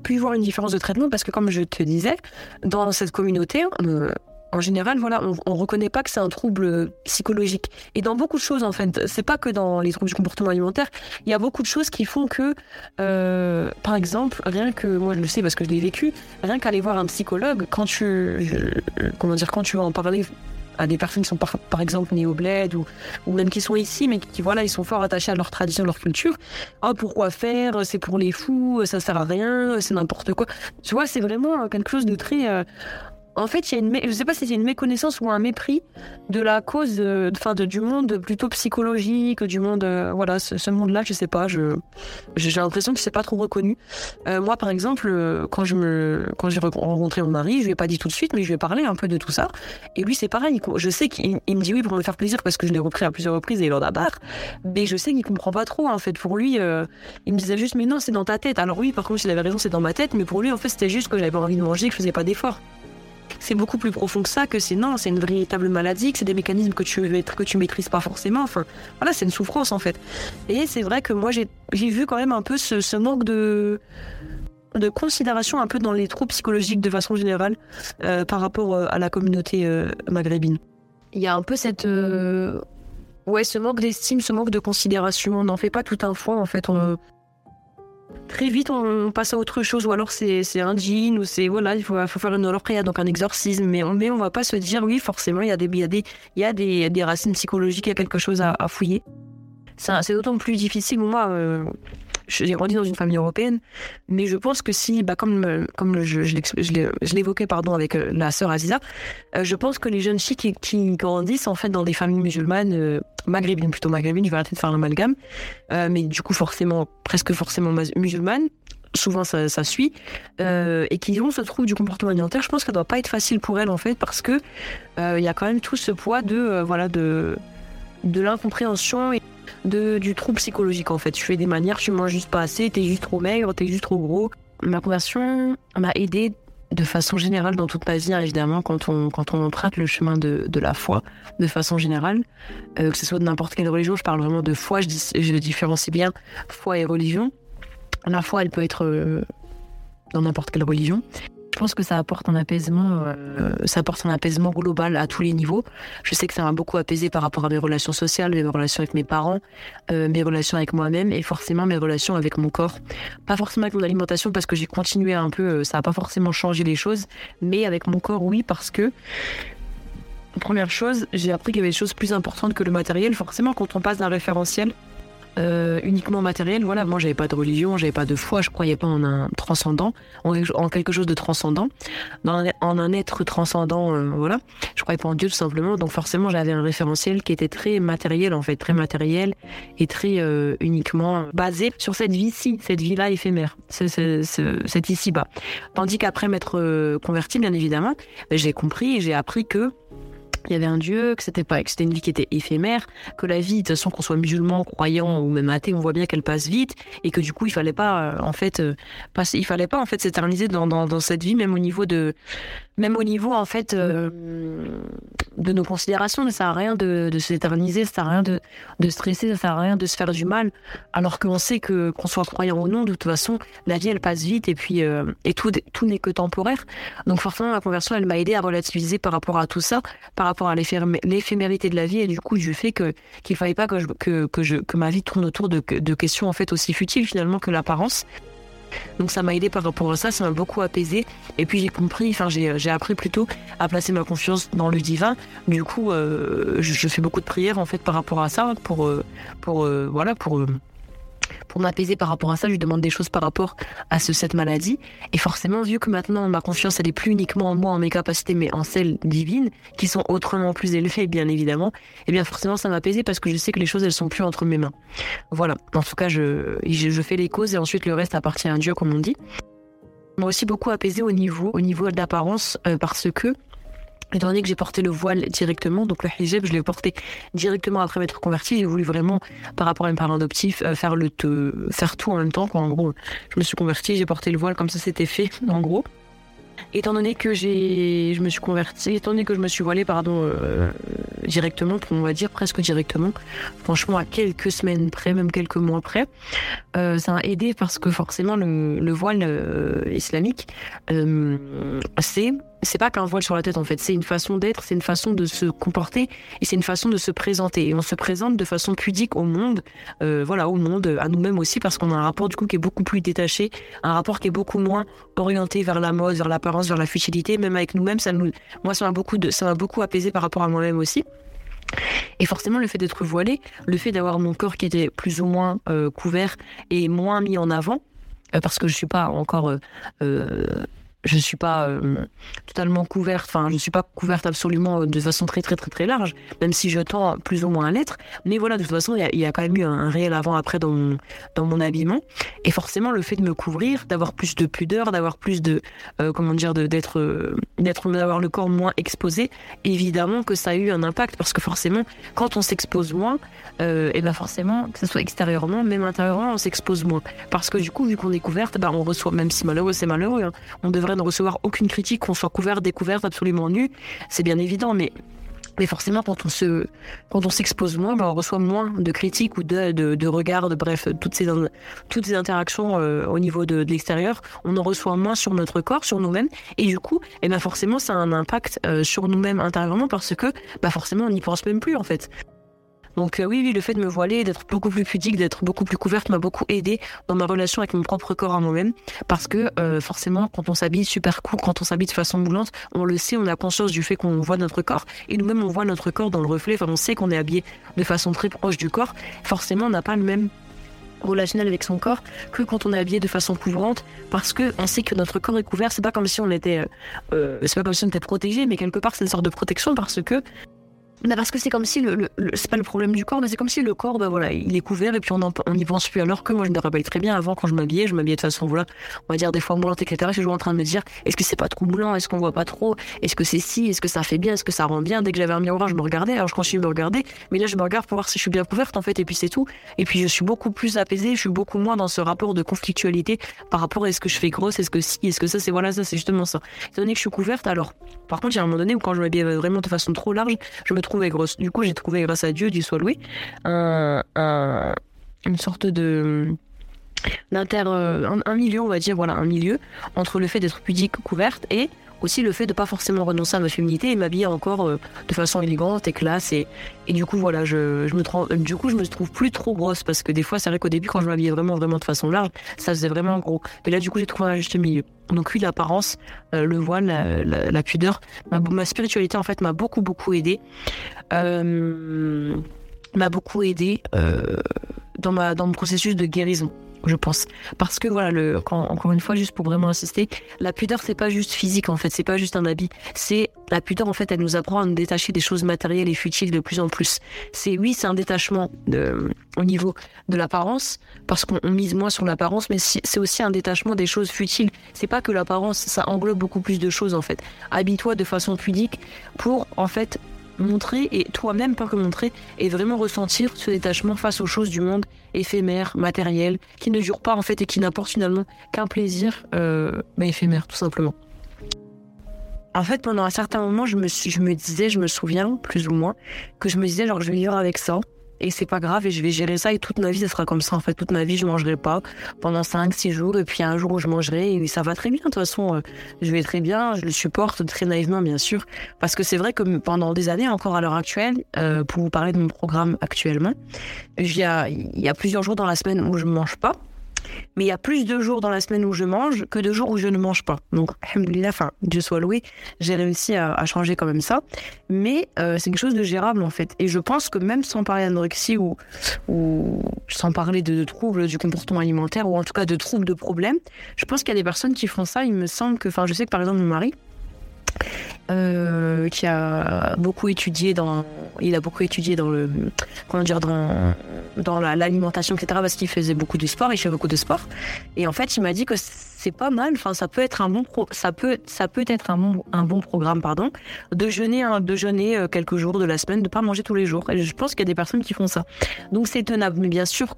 puis voir une différence de traitement parce que comme je te disais, dans cette communauté, euh, en général, voilà, on, ne reconnaît pas que c'est un trouble psychologique. Et dans beaucoup de choses, en fait, c'est pas que dans les troubles du comportement alimentaire. Il y a beaucoup de choses qui font que, euh, par exemple, rien que moi je le sais parce que je l'ai vécu, rien qu'aller voir un psychologue, quand tu, euh, comment dire, quand tu vas en parler à des personnes qui sont par, exemple nées au bled ou, ou même qui sont ici mais qui voilà ils sont fort attachés à leur tradition, leur culture. Ah pourquoi faire? C'est pour les fous, ça sert à rien, c'est n'importe quoi. Tu vois, c'est vraiment quelque chose de très euh, en fait, il y a une, je sais pas si c'est une méconnaissance ou un mépris de la cause, euh, enfin, de, du monde plutôt psychologique, du monde, euh, voilà, ce, monde-là, je sais pas, je, j'ai l'impression que c'est pas trop reconnu. Euh, moi, par exemple, quand me, quand j'ai rencontré mon mari, je lui ai pas dit tout de suite, mais je lui ai parlé un peu de tout ça. Et lui, c'est pareil. Je sais qu'il me dit oui pour me faire plaisir parce que je l'ai repris à plusieurs reprises et il en a barre. Mais je sais qu'il comprend pas trop, en fait. Pour lui, il me disait juste, mais non, c'est dans ta tête. Alors oui, par contre, il avait raison, c'est dans ma tête, mais pour lui, en fait, c'était juste que j'avais pas envie de manger, que je faisais pas d'efforts c'est beaucoup plus profond que ça, que c'est non, c'est une véritable maladie, que c'est des mécanismes que tu que tu maîtrises pas forcément. Enfin, voilà, c'est une souffrance en fait. Et c'est vrai que moi j'ai vu quand même un peu ce, manque de de considération un peu dans les troubles psychologiques de façon générale par rapport à la communauté maghrébine. Il y a un peu cette ouais ce manque d'estime, ce manque de considération. On n'en fait pas tout un foin en fait. Très vite on passe à autre chose ou alors c'est un jean ou c'est voilà il faut, faut faire une prière donc un exorcisme mais on mais on va pas se dire oui forcément il y a des il y a des il y a des, des racines psychologiques il y a quelque chose à, fouiller. C'est d'autant plus difficile moi euh, j'ai grandi dans une famille européenne, mais je pense que si, bah, comme, comme je, l'évoquais pardon, avec euh, la sœur Aziza, euh, je pense que les jeunes filles qui, grandissent en fait dans des familles musulmanes, euh, maghrébines plutôt maghrébines, je vais arrêter de faire l'amalgame, euh, mais du coup forcément, presque forcément musulmanes, souvent ça, suit, euh, et qui ont ce trouble du comportement alimentaire, je pense que ça doit pas être facile pour elles en fait, parce que il y a quand même tout ce poids de voilà de de l'incompréhension du trouble psychologique en fait. Tu fais des manières, tu manges juste pas assez, t'es juste trop maigre, t'es juste trop gros. Ma conversion m'a aidé de façon générale dans toute ma vie, hein, évidemment, quand on, quand on emprunte le chemin de, de la foi, de façon générale, euh, que ce soit de n'importe quelle religion, je parle vraiment de foi, je, je différencie bien foi et religion. La foi, elle peut être euh, dans n'importe quelle religion. Je pense que ça apporte un apaisement, euh, ça apporte un apaisement global à tous les niveaux. Je sais que ça m'a beaucoup apaisé par rapport à mes relations sociales, mes relations avec mes parents, euh, mes relations avec moi-même et forcément mes relations avec mon corps. Pas forcément avec mon alimentation parce que j'ai continué un peu, euh, ça n'a pas forcément changé les choses, mais avec mon corps, oui, parce que première chose, j'ai appris qu'il y avait des choses plus importantes que le matériel. Forcément, quand on passe d'un référentiel euh, uniquement matériel. Voilà, moi j'avais pas de religion, j'avais pas de foi, je croyais pas en un transcendant, en, quelque chose de transcendant, en un être transcendant. Euh, voilà, je croyais pas en Dieu tout simplement. Donc forcément j'avais un référentiel qui était très matériel en fait, très matériel et très euh, uniquement basé sur cette vie-ci, cette vie-là éphémère, c'est ici-bas. Tandis qu'après m'être converti, bien évidemment, ben, j'ai compris et j'ai appris que il y avait un Dieu, que c'était pas, que c'était une vie qui était éphémère, que la vie, de toute façon, qu'on soit musulman, croyant ou même athée, on voit bien qu'elle passe vite, et que du coup, il fallait pas, euh, en fait, euh, passer, il fallait pas en fait s'éterniser dans, dans, dans, cette vie, même au niveau de, même au niveau en fait euh, de nos considérations, ça sert à rien de, de s'éterniser, ça sert à rien de, de stresser, ça sert à rien de se faire du mal, alors qu'on sait que qu'on soit croyant ou non, de toute façon, la vie elle passe vite et puis euh, et tout tout n'est que temporaire. Donc forcément, la conversion elle m'a aidé à relativiser par rapport à tout ça, par rapport à l'éphémérité de la vie et du coup du fait que qu'il fallait pas que je, que que je que ma vie tourne autour de, de questions en fait aussi futiles finalement que l'apparence. Donc ça m'a aidé par rapport à ça, ça m'a beaucoup apaisé. Et puis j'ai compris, enfin j'ai appris plutôt à placer ma confiance dans le divin. Du coup, euh, je, fais beaucoup de prières en fait par rapport à ça, pour, euh, pour euh, voilà, pour pour m'apaiser par rapport à ça, je lui demande des choses par rapport à ce, cette maladie. Et forcément, vu que maintenant ma confiance, elle est plus uniquement en moi, en mes capacités, mais en celles divines, qui sont autrement plus élevées, bien évidemment, et eh bien forcément, ça m'a apaisé parce que je sais que les choses, elles sont plus entre mes mains. Voilà. En tout cas, je, je, fais les causes et ensuite le reste appartient à Dieu, comme on dit. M'a aussi beaucoup apaisé au niveau, au niveau d'apparence, euh, parce que Étant donné que j'ai porté le voile directement, donc le hijab, je l'ai porté directement après m'être converti. J'ai voulu vraiment, par rapport à mes parents adoptifs, euh, faire, le faire tout en même temps. En gros, je me suis converti, j'ai porté le voile comme ça, c'était fait, en gros. Étant donné que j'ai, je me suis converti, étant donné que je me suis voilée, pardon, euh, directement, on va dire presque directement, franchement à quelques semaines près, même quelques mois près, euh, ça a aidé parce que forcément le, le voile euh, islamique, c'est c'est pas qu'un voile sur la tête en fait, c'est une façon d'être, c'est une façon de se comporter et c'est une façon de se présenter. Et on se présente de façon pudique au monde, euh, voilà, au monde, à nous-mêmes aussi, parce qu'on a un rapport du coup qui est beaucoup plus détaché, un rapport qui est beaucoup moins orienté vers la mode, vers l'apparence, vers la futilité, même avec nous-mêmes. Ça nous, moi, ça m'a beaucoup ça m'a beaucoup apaisé par rapport à moi-même aussi. Et forcément, le fait d'être voilé, le fait d'avoir mon corps qui était plus ou moins euh, couvert et moins mis en avant, euh, parce que je suis pas encore je suis pas euh, totalement couverte, enfin je suis pas couverte absolument euh, de façon très très très très large, même si je tends plus ou moins à l'être. Mais voilà, de toute façon, il y, a quand même eu un, réel avant-après dans mon, dans mon habillement. Et forcément, le fait de me couvrir, d'avoir plus de pudeur, d'avoir plus de, euh, comment dire, d'être, d'être, d'avoir le corps moins exposé, évidemment que ça a eu un impact parce que forcément, quand on s'expose moins, et ben forcément, que ce soit extérieurement, même intérieurement, on s'expose moins. Parce que du coup, vu qu'on est couverte, ben on reçoit, même si malheureux c'est malheureux, hein, on devrait ne recevoir aucune critique, qu'on soit couvert, découverte, absolument nu. C'est bien évident, mais Mais forcément, quand on se, quand on s'expose moins, ben, on reçoit moins de critiques ou de, de, regards, de, bref, toutes ces, toutes ces interactions euh, au niveau de, de l'extérieur. On en reçoit moins sur notre corps, sur nous-mêmes. Et du coup, eh ben forcément, ça a un impact euh, sur nous-mêmes intérieurement parce que, bah forcément, on n'y pense même plus en fait. Donc euh, oui, oui, le fait de me voiler, d'être beaucoup plus pudique, d'être beaucoup plus couverte m'a beaucoup aidé dans ma relation avec mon propre corps à moi-même. Parce que euh, forcément, quand on s'habille super court, quand on s'habille de façon moulante, on le sait, on a conscience du fait qu'on voit notre corps. Et nous-mêmes, on voit notre corps dans le reflet. Enfin, on sait qu'on est habillé de façon très proche du corps. Forcément, on n'a pas le même relationnel avec son corps que quand on est habillé de façon couvrante parce que on sait que notre corps est couvert c'est pas comme si on était euh, c'est pas comme si on était protégé mais quelque part c'est une sorte de protection parce que bah, parce que c'est comme si le, c'est pas le problème du corps, mais c'est comme si le corps, bah voilà, il est couvert et puis on n'y pense plus. Alors que moi, je me rappelle très bien avant quand je m'habillais, je m'habillais de façon, voilà, on va dire des fois moulante, etc. Je suis en train de me dire, est-ce que c'est pas trop moulant, est-ce qu'on voit pas trop, est-ce que c'est si, est-ce que ça fait bien, est-ce que ça rend bien? Dès que j'avais un miroir, je me regardais. Alors je continue de me regarder, mais là je me regarde pour voir si je suis bien couverte en fait, et puis c'est tout. Et puis je suis beaucoup plus apaisée, je suis beaucoup moins dans ce rapport de conflictualité par rapport à est-ce que je fais grosse, est-ce que si, est-ce que ça, c'est voilà, ça, c'est justement ça. Étant donné que je suis couverte, alors, par contre, il y a un moment donné où quand je m'habillais vraiment de façon trop large, je me grosse. Du coup, j'ai trouvé, grâce à Dieu, du soit loué, un, une sorte de d'inter un, un, milieu on va dire voilà un milieu entre le fait d'être pudique couverte et aussi le fait de pas forcément renoncer à ma féminité et m'habiller encore euh, de façon élégante et classe et, et du coup voilà je, je me trouve du coup je me trouve plus trop grosse parce que des fois c'est vrai qu'au début quand je m'habillais vraiment vraiment de façon large ça faisait vraiment gros. Mais là du coup j'ai trouvé un juste milieu. Donc oui l'apparence euh, le voile la, pudeur ma, spiritualité en fait m'a beaucoup beaucoup aidé. Euh, m'a beaucoup aidé euh, dans ma dans mon processus de guérison je pense. Parce que voilà, le, quand, encore une fois, juste pour vraiment insister, la pudeur c'est pas juste physique en fait, c'est pas juste un habit. C'est la pudeur en fait, elle nous apprend à nous détacher des choses matérielles et futiles de plus en plus. C'est oui, c'est un détachement au niveau de l'apparence, parce qu'on mise moins sur l'apparence, mais c'est aussi un détachement des choses futiles. C'est pas que l'apparence, ça englobe beaucoup plus de choses en fait. Habille-toi de façon pudique pour en fait montrer et toi-même pas que montrer et vraiment ressentir ce détachement face aux choses du monde éphémère, matériel, qui ne dure pas en fait et qui n'apporte finalement qu'un plaisir euh, bah, éphémère tout simplement. En fait, pendant un certain moment, je me, suis, je me disais, je me souviens plus ou moins, que je me disais genre je vais vivre avec ça et c'est pas grave et je vais gérer ça et toute ma vie ça sera comme ça. En fait toute ma vie je mangerai pas pendant 5 6 jours et puis un jour où je mangerai et ça va très bien. De toute façon euh, je vais très bien je le supporte très naïvement bien sûr. Parce que c'est vrai que pendant des années encore à l'heure actuelle euh, pour vous parler de mon programme actuellement il y a il y a plusieurs jours dans la semaine où je mange pas mais il y a plus de jours dans la semaine où je mange que de jours où je ne mange pas. Donc, alhamdoulilah, enfin, Dieu soit loué, j'ai réussi à, changer quand même ça. Mais euh, c'est quelque chose de gérable en fait. Et je pense que même sans parler d'anorexie ou, ou sans parler de, de, troubles du comportement alimentaire ou en tout cas de troubles de problèmes, je pense qu'il y a des personnes qui font ça. Il me semble que, enfin, je sais que par exemple mon mari, euh, qui a beaucoup étudié dans, il a beaucoup étudié dans le, comment dire, dans, dans l'alimentation, etc. Parce qu'il faisait beaucoup de sport, il fait beaucoup de sport. Et en fait, il m'a dit que c'est pas mal. Enfin, ça peut être un bon, ça peut, ça peut être un bon, un bon programme, pardon, de jeûner, de jeûner euh, quelques jours de la semaine, de pas manger tous les jours. Et je pense qu'il y a des personnes qui font ça. Donc c'est tenable. Mais bien sûr,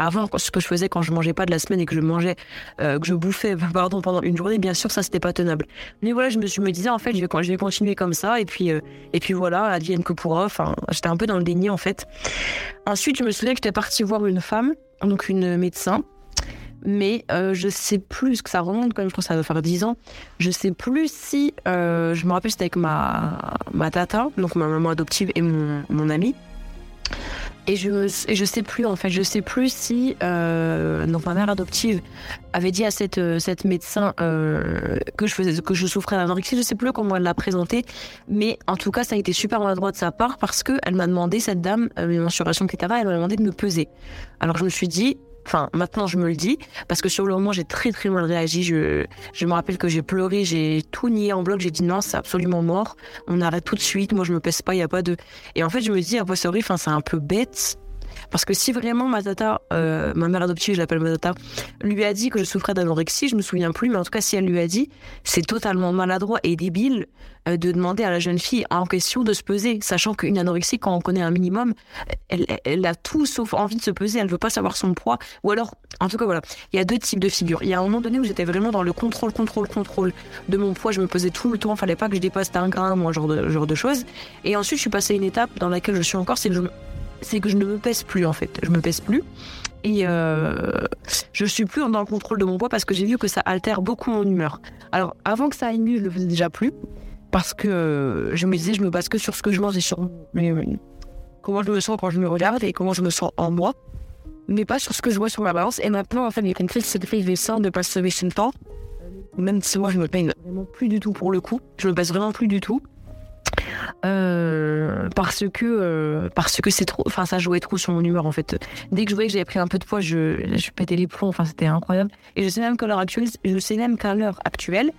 avant, ce que je faisais quand je mangeais pas de la semaine et que je mangeais, euh, que je bouffais, pardon, pendant une journée, bien sûr, ça c'était pas tenable. Mais voilà, je me, je me disais en fait, je vais, continuer comme ça et puis, euh, et puis voilà, advienne que pourra. Enfin, j'étais un peu dans le déni en fait. Ensuite, je me souviens que j'étais partie voir une femme, donc une médecin. Mais euh, je sais plus ce que ça remonte quand même, je pense que ça va faire 10 ans. Je sais plus si, euh, je me rappelle, c'était avec ma, ma tata, donc ma maman adoptive et mon, mon ami. Et je, et je sais plus, en fait, je sais plus si euh, donc ma mère adoptive avait dit à cette, euh, cette médecin euh, que, je faisais, que je souffrais d'anorexie. Je sais plus comment elle l'a présenté, mais en tout cas, ça a été super maladroit de sa part parce qu'elle m'a demandé, cette dame, euh, mes mensurations, etc., elle m'a demandé de me peser. Alors je me suis dit, Enfin, maintenant je me le dis, parce que sur le moment j'ai très très mal réagi. Je, je me rappelle que j'ai pleuré, j'ai tout nié en bloc, j'ai dit non, c'est absolument mort. On arrête tout de suite, moi je me pèse pas, il y a pas de. Et en fait, je me dis, à posteriori, enfin, c'est un peu bête. Parce que si vraiment ma tata, euh, ma mère adoptive, je l'appelle ma tata, lui a dit que je souffrais d'anorexie, je me souviens plus, mais en tout cas, si elle lui a dit, c'est totalement maladroit et débile euh, de demander à la jeune fille en question de se peser, sachant qu'une anorexie, quand on connaît un minimum, elle, a tout sauf envie de se peser, elle veut pas savoir son poids, ou alors, en tout cas, voilà, il y a deux types de figures. Il y a un moment donné où j'étais vraiment dans le contrôle, contrôle, contrôle de mon poids, je me pesais tout le temps, fallait pas que je dépasse un gramme un genre de, genre de choses. Et ensuite, je suis passée à une étape dans laquelle je suis encore, c'est que je, c'est que je ne me pèse plus en fait. Je me pèse plus. Et euh, je suis plus dans le contrôle de mon poids parce que j'ai vu que ça altère beaucoup mon humeur. Alors avant que ça aille mieux, je le faisais déjà plus parce que je me disais je me base que sur ce que je mange et sur comment je me sens quand je me regarde et comment je me sens en moi, mais pas sur ce que je vois sur ma balance. Et maintenant en fait a une cette prise des seins de pas se le temps. Même si moi je me peine vraiment plus du tout pour le coup, je me pèse vraiment plus du tout. Euh, parce que euh, parce que c'est trop enfin ça jouait trop sur mon humeur en fait. Dès que je voyais que j'avais pris un peu de poids je, je pétais les plombs. Enfin c'était incroyable. Et je sais même qu'à l'heure actuelle je sais même qu'à l'heure actuelle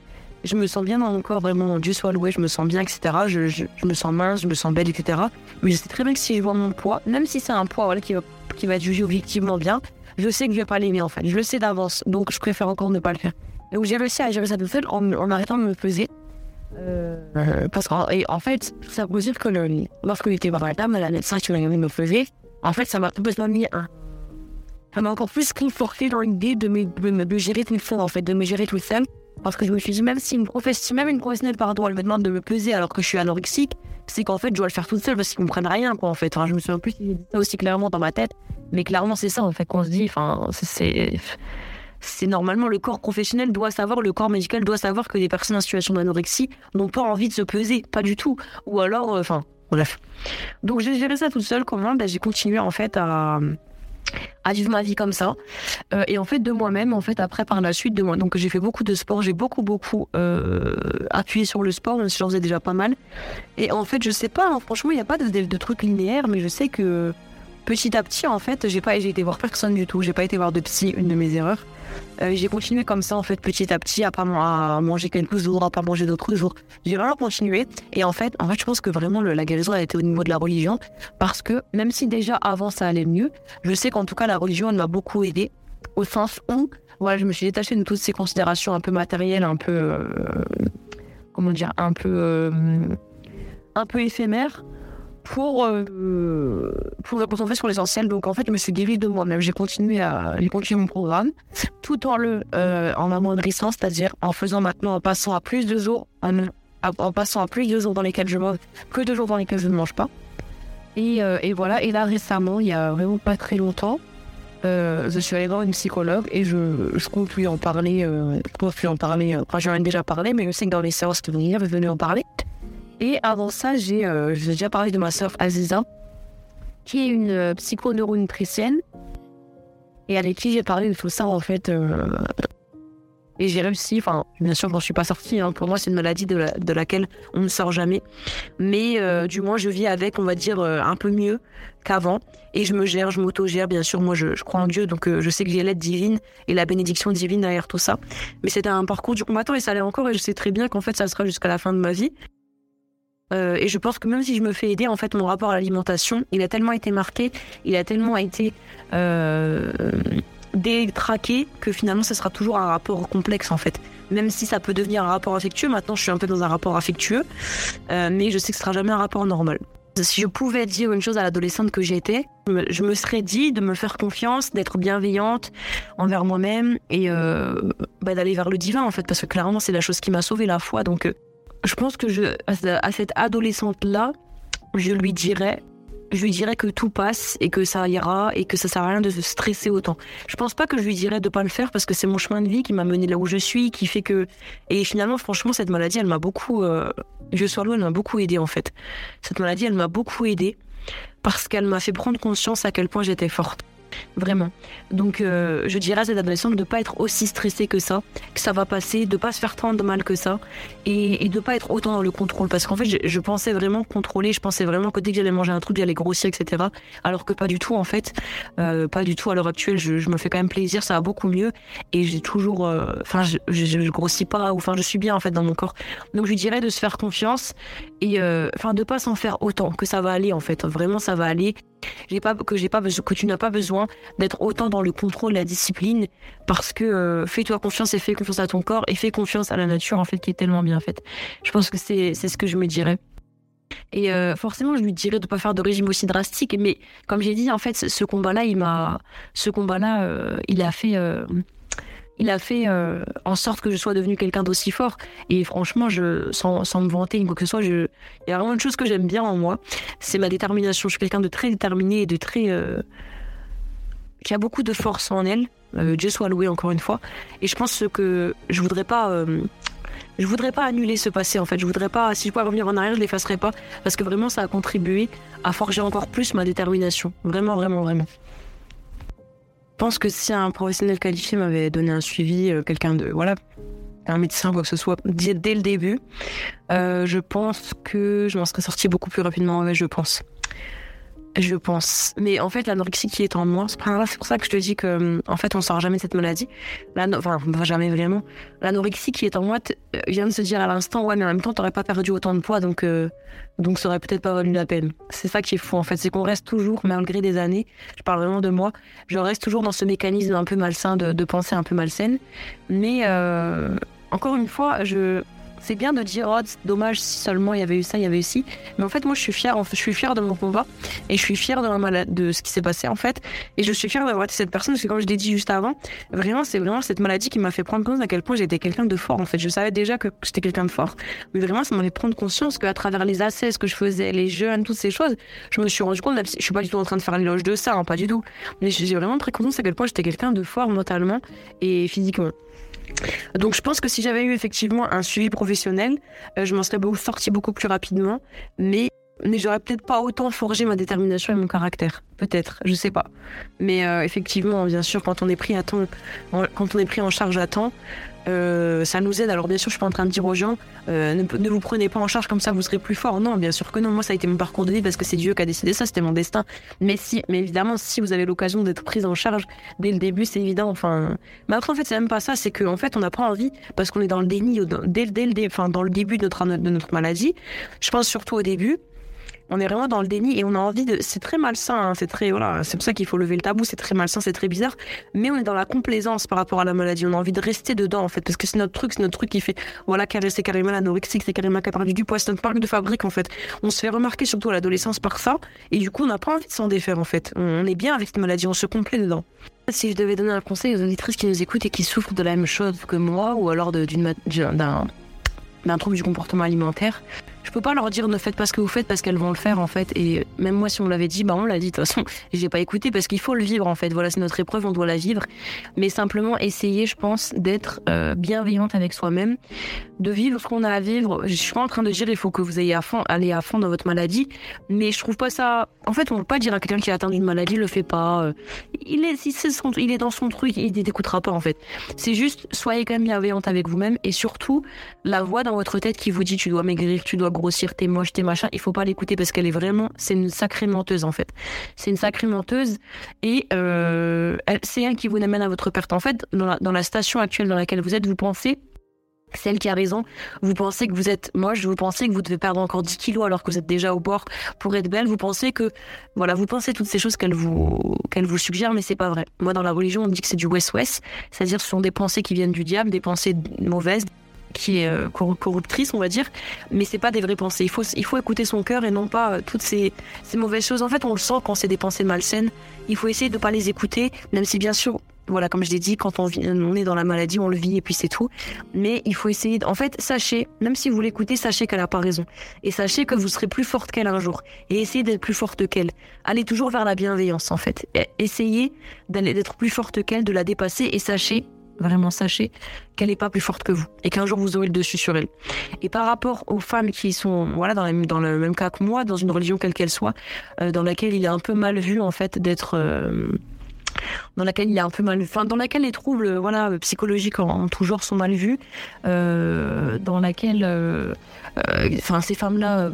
je me sens bien dans mon corps vraiment. Dieu soit loué je me sens bien etc je, je, me sens mince je me sens belle etc mais je sais très bien que si je vois mon poids même si c'est un poids voilà qui va qui va être jugé objectivement bien je sais que je vais pas l'aimer en fait. Je le sais d'avance. Donc je préfère encore ne pas le faire. Donc j'ai réussi à gérer ça tout seul en, en arrêtant de me peser euh, parce qu'en en fait, ça veut dire que le, lorsque j'étais voir la dame, la médecin qui me faisait, en fait, ça m'a besoin mis un. Ça m'a encore plus conforté dans l'idée de, me, de, de, gérer tout seul, en fait, de me gérer tout seul. Parce que je me suis dit, même si une, professe, même une professionnelle, pardon, elle me demande de me peser alors que je suis anorexique, c'est qu'en fait, je dois le faire toute seule parce qu'ils comprennent rien, quoi, en fait. Enfin, je me souviens plus si j'ai dit ça aussi clairement dans ma tête, mais clairement, c'est ça, en fait, qu'on se dit, enfin, c'est c'est normalement le corps professionnel doit savoir, le corps médical doit savoir que des personnes en situation d'anorexie n'ont pas envie de se peser, pas du tout. Ou alors, euh, enfin, bref. Donc j'ai géré ça toute seule. Comment? Ben, J'ai continué en fait à à vivre ma vie comme ça euh, et en fait de moi-même en fait après par la suite de moi donc j'ai fait beaucoup de sport j'ai beaucoup beaucoup euh, appuyé sur le sport même si j'en faisais déjà pas mal et en fait je sais pas hein, franchement il n'y a pas de, de, de trucs linéaires mais je sais que petit à petit en fait j'ai pas été voir personne du tout. J'ai pas été voir de psy une de mes erreurs. Euh, j'ai continué comme ça, en fait, petit à petit, à pas à manger quelques jours, à pas manger d'autres jours. J'ai vraiment continué. Et en fait, en fait, je pense que vraiment la guérison a été au niveau de la religion, parce que même si déjà avant ça allait mieux, je sais qu'en tout cas la religion elle m'a beaucoup aidé, au sens où, voilà, je me suis détachée de toutes ces considérations un peu matérielles, un peu, euh, comment dire, un peu, euh, un peu éphémères pour, euh, pour me concentrer sur l'essentiel. Donc en fait, je me suis guérie de moi-même. J'ai continué à continué mon programme tout en le euh, en amoindrissant, c'est-à-dire en faisant maintenant, en passant à plus de jours, en, en, passant à plus de jours dans lesquels je mange que de jours dans lesquels je ne mange pas. Et, euh, et voilà. Et là récemment, il y a vraiment pas très longtemps, euh, je suis allée voir une psychologue et je, je compte lui en parler. Euh, je compte lui en parler. Enfin, j'en ai déjà parlé, mais je sais que dans les séances de venir, je vais en parler. Et avant ça, j'ai euh, déjà parlé de ma sœur Aziza, qui est une euh, psychoneuronutritienne, et avec qui j'ai parlé de tout ça en fait. Euh, et j'ai réussi, enfin, bien sûr, je suis pas sortie, hein, pour moi, c'est une maladie de, la, de, laquelle on ne sort jamais. Mais euh, du moins, je vis avec, on va dire, euh, un peu mieux qu'avant. Et je me gère, je m'auto-gère, bien sûr. Moi, je, crois en Dieu, donc je sais que j'ai l'aide divine et la bénédiction divine derrière tout ça. Mais c'était un parcours du combattant et ça allait encore. Et je sais très bien qu'en fait, ça sera jusqu'à la fin de ma vie. Euh, et je pense que même si je me fais aider, en fait, mon rapport à l'alimentation, il a tellement été marqué, il a tellement été euh, détraqué que finalement, ce sera toujours un rapport complexe, en fait. Même si ça peut devenir un rapport affectueux, maintenant, je suis un peu dans un rapport affectueux, euh, mais je sais que ce sera jamais un rapport normal. Si je pouvais dire une chose à l'adolescente que j'étais, je me serais dit de me faire confiance, d'être bienveillante envers moi-même et bah, d'aller vers le divin en fait, parce que clairement c'est la chose qui m'a sauvé la foi. Donc je pense que je, à cette adolescente-là, je lui dirais, je lui dirais que tout passe et que ça ira et que ça sert à rien de se stresser autant. Je pense pas que je lui dirais de pas le faire parce que c'est mon chemin de vie qui m'a mené là où je suis, qui fait que et finalement franchement cette maladie elle m'a beaucoup, euh, je sois loin, elle m'a beaucoup aidé en fait. Cette maladie elle m'a beaucoup aidé parce qu'elle m'a fait prendre conscience à quel point j'étais forte. Vraiment. Donc, euh, je dirais à cette adolescente de ne pas être aussi stressée que ça, que ça va passer, de pas se faire tant de mal que ça, et, de pas être autant dans le contrôle. Parce qu'en fait, je, pensais vraiment contrôler, je pensais vraiment que dès que j'allais manger un truc, j'allais grossir, etc. Alors que pas du tout, en fait. Euh, pas du tout. À l'heure actuelle, je, me fais quand même plaisir, ça va beaucoup mieux, et j'ai toujours. euh, Enfin, je, grossis pas, ou enfin, je suis bien, en fait, dans mon corps. Donc, je dirais de se faire confiance, et euh, enfin, de pas s'en faire autant, que ça va aller, en fait. Vraiment, ça va aller. j'ai pas que j'ai pas que tu n'as pas besoin d'être autant dans le contrôle, la discipline, parce que euh, fais-toi confiance et fais confiance à ton corps et fais confiance à la nature en fait qui est tellement bien faite. Je pense que c'est c'est ce que je me dirais. Et euh, forcément, je lui dirais de pas faire de régime aussi drastique, mais comme j'ai dit, en fait, ce combat-là, il m'a, ce combat-là, euh, il a fait il a fait euh, en sorte que je sois devenu quelqu'un d'aussi fort. Et franchement, je, sans, me vanter ni quoi que ce soit, il y a vraiment une chose que j'aime bien en moi, c'est ma détermination. Je suis quelqu'un de très déterminé et de très. Euh, qui a beaucoup de force en elle. Euh, Dieu soit loué encore une fois. Et je pense que je voudrais pas. je voudrais pas annuler ce passé en fait. Je voudrais pas, si je pouvais revenir en arrière, je l'effacerais pas parce que vraiment ça a contribué à forger encore plus ma détermination. Vraiment, vraiment, vraiment. Je pense que si un professionnel qualifié m'avait donné un suivi, euh, quelqu'un de voilà, un médecin quoi que ce soit dès, le début, euh, je pense que je m'en serais sorti beaucoup plus rapidement. Je pense. Je pense. Mais en fait, l'anorexie qui est en moi, c'est pour ça que je te dis que, en fait, on sort jamais de cette maladie. Enfin, jamais vraiment. L'anorexie qui est en moi euh, vient de se dire à l'instant, ouais, mais en même temps, t'aurais pas perdu autant de poids, donc, euh, donc ça aurait peut-être pas valu la peine. C'est ça qui est fou, en fait. C'est qu'on reste toujours, malgré des années, je parle vraiment de moi, je reste toujours dans ce mécanisme un peu malsain de, de pensée un peu malsaine. Mais, euh, encore une fois, je, c'est bien de dire, oh, dommage si seulement il y avait eu ça, il y avait eu ci. Mais en fait, moi, je suis fière, je suis fière de mon combat et je suis fière de, de ce qui s'est passé, en fait. Et je suis fière d'avoir été cette personne parce que, comme je l'ai dit juste avant, vraiment, c'est vraiment cette maladie qui m'a fait prendre conscience à quel point j'étais quelqu'un de fort, en fait. Je savais déjà que j'étais quelqu'un de fort. Mais vraiment, ça m'a fait prendre conscience qu'à travers les assets que je faisais, les jeunes, toutes ces choses, je me suis rendu compte, je suis pas du tout en train de faire l'éloge de ça, hein, pas du tout. Mais j'ai vraiment pris conscience à quel point j'étais quelqu'un de fort mentalement et physiquement. Donc je pense que si j'avais eu effectivement un suivi professionnel, euh, je m'en serais sorti beaucoup plus rapidement, mais mais j'aurais peut-être pas autant forgé ma détermination et mon caractère. Peut-être, je sais pas. Mais euh, effectivement, bien sûr, quand on est pris à temps, quand on est pris en charge à temps, euh, ça nous aide. Alors bien sûr, je suis pas en train de dire aux gens, euh, ne, vous prenez pas en charge comme ça, vous serez plus fort. Non, bien sûr que non. Moi, ça a été mon parcours de vie parce que c'est Dieu qui a décidé ça, c'était mon destin. Mais si, mais évidemment, si vous avez l'occasion d'être prise en charge dès le début, c'est évident. Enfin, mais après, en fait, c'est même pas ça. C'est qu'en en fait, on n'a pas envie parce qu'on est dans le déni dès, dès, dès, enfin, dans le début de notre, de notre maladie. Je pense surtout au début on est vraiment dans le déni et on a envie de. C'est très malsain, hein, c'est très. Voilà, c'est pour ça qu'il faut lever le tabou, c'est très malsain, c'est très bizarre. Mais on est dans la complaisance par rapport à la maladie. On a envie de rester dedans, en fait, parce que c'est notre truc, c'est notre truc qui fait. Voilà, c'est carrément l'anorexique, c'est carrément perdu du poids, c'est notre marque de fabrique, en fait. On se fait remarquer surtout à l'adolescence par ça, et du coup, on n'a pas envie de s'en défaire, en fait. On est bien avec cette maladie, on se complaît dedans. Si je devais donner un conseil aux auditrices qui nous écoutent et qui souffrent de la même chose que moi, ou alors d'un trouble du comportement alimentaire, je peux pas leur dire ne faites pas ce que vous faites parce qu'elles vont le faire en fait. Et même moi, si on l'avait dit, bah on l'a dit de toute façon. J'ai pas écouté parce qu'il faut le vivre en fait. Voilà, c'est notre épreuve, on doit la vivre. Mais simplement essayer, je pense, d'être euh, bienveillante avec soi-même, de vivre ce qu'on a à vivre. Je suis pas en train de dire il faut que vous ayez à fond, aller à fond dans votre maladie, mais je trouve pas ça. En fait, on peut pas dire à quelqu'un qui a atteint une maladie le fait pas. Euh. Il est, si c'est son, il est dans son truc, il t'écoutera pas en fait. C'est juste soyez quand même bienveillante avec vous-même et surtout la voix dans votre tête qui vous dit tu dois maigrir, tu dois grossir, t'es moche, t'es machin. Il faut pas l'écouter parce qu'elle est vraiment, c'est une sacrée menteuse en fait. C'est une sacrée menteuse et euh, c'est elle qui vous amène à votre perte. En fait, dans la station actuelle dans laquelle vous êtes, vous pensez celle qui a raison. Vous pensez que vous êtes moche, vous pensez que vous devez perdre encore 10 kilos alors que vous êtes déjà au bord pour être belle. Vous pensez que, voilà, vous pensez toutes ces choses qu'elle vous, vous suggère, mais c'est pas vrai. Moi, dans la religion, on dit que c'est du west-west, c'est-à-dire ce sont des pensées qui viennent du diable, des pensées mauvaises, qui est euh, corruptrice, on va dire, mais c'est pas des vraies pensées. Il faut, il faut écouter son cœur et non pas euh, toutes ces, ces mauvaises choses. En fait, on le sent quand c'est des pensées malsaines. Il faut essayer de pas les écouter, même si bien sûr voilà, comme je l'ai dit, quand on, on, est dans la maladie, on le vit et puis c'est tout. Mais il faut essayer. En fait, sachez, même si vous l'écoutez, sachez qu'elle n'a pas raison. Et sachez que vous serez plus forte qu'elle un jour. Et essayez d'être plus forte qu'elle. Allez toujours vers la bienveillance, en fait. Essayez d'être plus forte qu'elle, de la dépasser et sachez vraiment sachez qu'elle n'est pas plus forte que vous et qu'un jour vous aurez le dessus sur elle. Et par rapport aux femmes qui sont voilà dans, le même cas que moi, dans une religion quelle qu'elle soit, euh, dans laquelle il est un peu mal vu en fait d'être euh, dans laquelle il a un peu mal, enfin dans laquelle les troubles, voilà, psychologiques en, tout genre sont mal vus, euh, dans laquelle, enfin ces femmes-là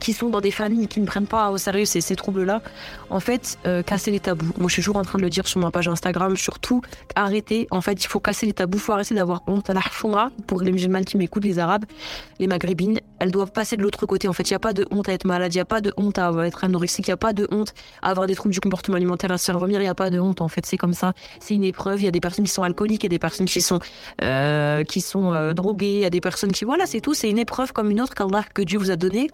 qui sont dans des familles qui ne prennent pas au sérieux ces, troubles-là, en fait, euh, casser les tabous. Moi, je suis toujours en train de le dire sur ma page Instagram, surtout, arrêter. En fait, il faut casser les tabous, il faut arrêter d'avoir honte. La pour les musulmans qui m'écoutent, les arabes, les maghrébines, elles doivent passer de l'autre côté. En fait, il n'y a pas de honte à être malade, il n'y a pas de honte à être anorexique, il n'y a pas de honte à avoir des troubles du comportement alimentaire, à se faire vomir, il n'y a pas de honte. En fait, c'est comme ça. C'est une épreuve. Il y a des personnes qui sont alcooliques, il y a des personnes qui sont, euh, qui sont euh, droguées, il y a des personnes qui, voilà, c'est tout. C'est une épreuve comme une autre que Dieu vous a donnée.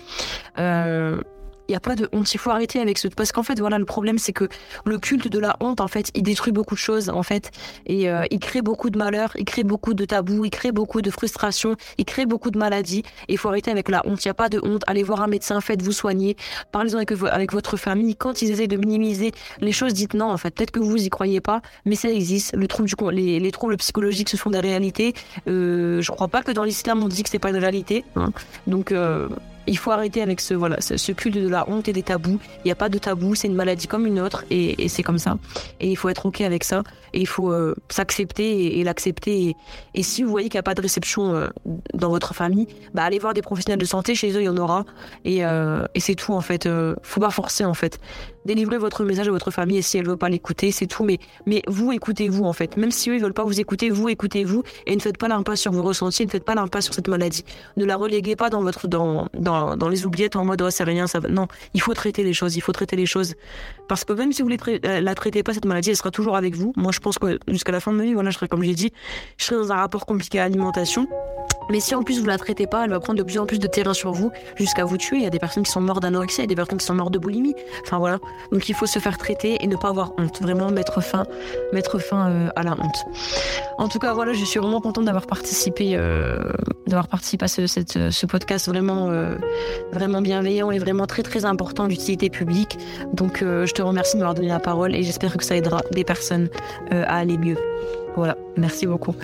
Euh, il n'y a pas de honte. Il faut arrêter avec ce. Parce qu'en fait, voilà, le problème, c'est que le culte de la honte, en fait, il détruit beaucoup de choses, en fait. Et euh, il crée beaucoup de malheurs, il crée beaucoup de tabous, il crée beaucoup de frustration, il crée beaucoup de maladies. Et il faut arrêter avec la honte. Il n'y a pas de honte. Allez voir un médecin, faites-vous soigner. Parlez-en avec, votre famille. Quand ils essaient de minimiser les choses, dites non, en fait. Peut-être que vous y croyez pas, mais ça existe. Le trouble du, les, les troubles psychologiques, ce sont des réalités. Euh, je crois pas que dans l'islam, on dit que c'est pas une réalité. Hein. Donc, euh, il faut arrêter avec ce voilà ce, culte de la honte et des tabous. Il n'y a pas de tabou, c'est une maladie comme une autre et, c'est comme ça. Et il faut être ok avec ça et il faut euh, s'accepter et, l'accepter. Et, si vous voyez qu'il n'y a pas de réception euh, dans votre famille, bah allez voir des professionnels de santé. Chez eux, il y en aura et, euh, c'est tout en fait. faut pas forcer en fait. Délivrez votre message à votre famille et si elle veut pas l'écouter, c'est tout. Mais mais vous écoutez-vous en fait. Même si eux ils veulent pas vous écouter, vous écoutez-vous et ne faites pas l'impasse sur vos ressentis, ne faites pas l'impasse sur cette maladie. Ne la reléguez pas dans votre dans dans dans, les oubliettes en mode oh, c'est rien, ça va. Non, il faut traiter les choses, il faut traiter les choses. Parce que même si vous ne euh, la traitez pas, cette maladie, elle sera toujours avec vous. Moi, je pense que jusqu'à la fin de ma vie, voilà, je serai, comme j'ai dit, je serai dans un rapport compliqué à l'alimentation. Mais si en plus vous la traitez pas, elle va prendre de plus en plus de terrain sur vous jusqu'à vous tuer. Il y a des personnes qui sont mortes d'anorexie, il y a des personnes qui sont mortes de boulimie. Enfin voilà. Donc il faut se faire traiter et ne pas avoir honte. Vraiment mettre fin, mettre fin euh, à la honte. En tout cas, voilà, je suis vraiment contente d'avoir participé, euh, d'avoir participé à ce, ce podcast vraiment, euh, vraiment bienveillant et vraiment très très important d'utilité publique. Donc je te remercie de m'avoir donné la parole et j'espère que ça aidera des personnes à aller mieux. Voilà. Merci beaucoup.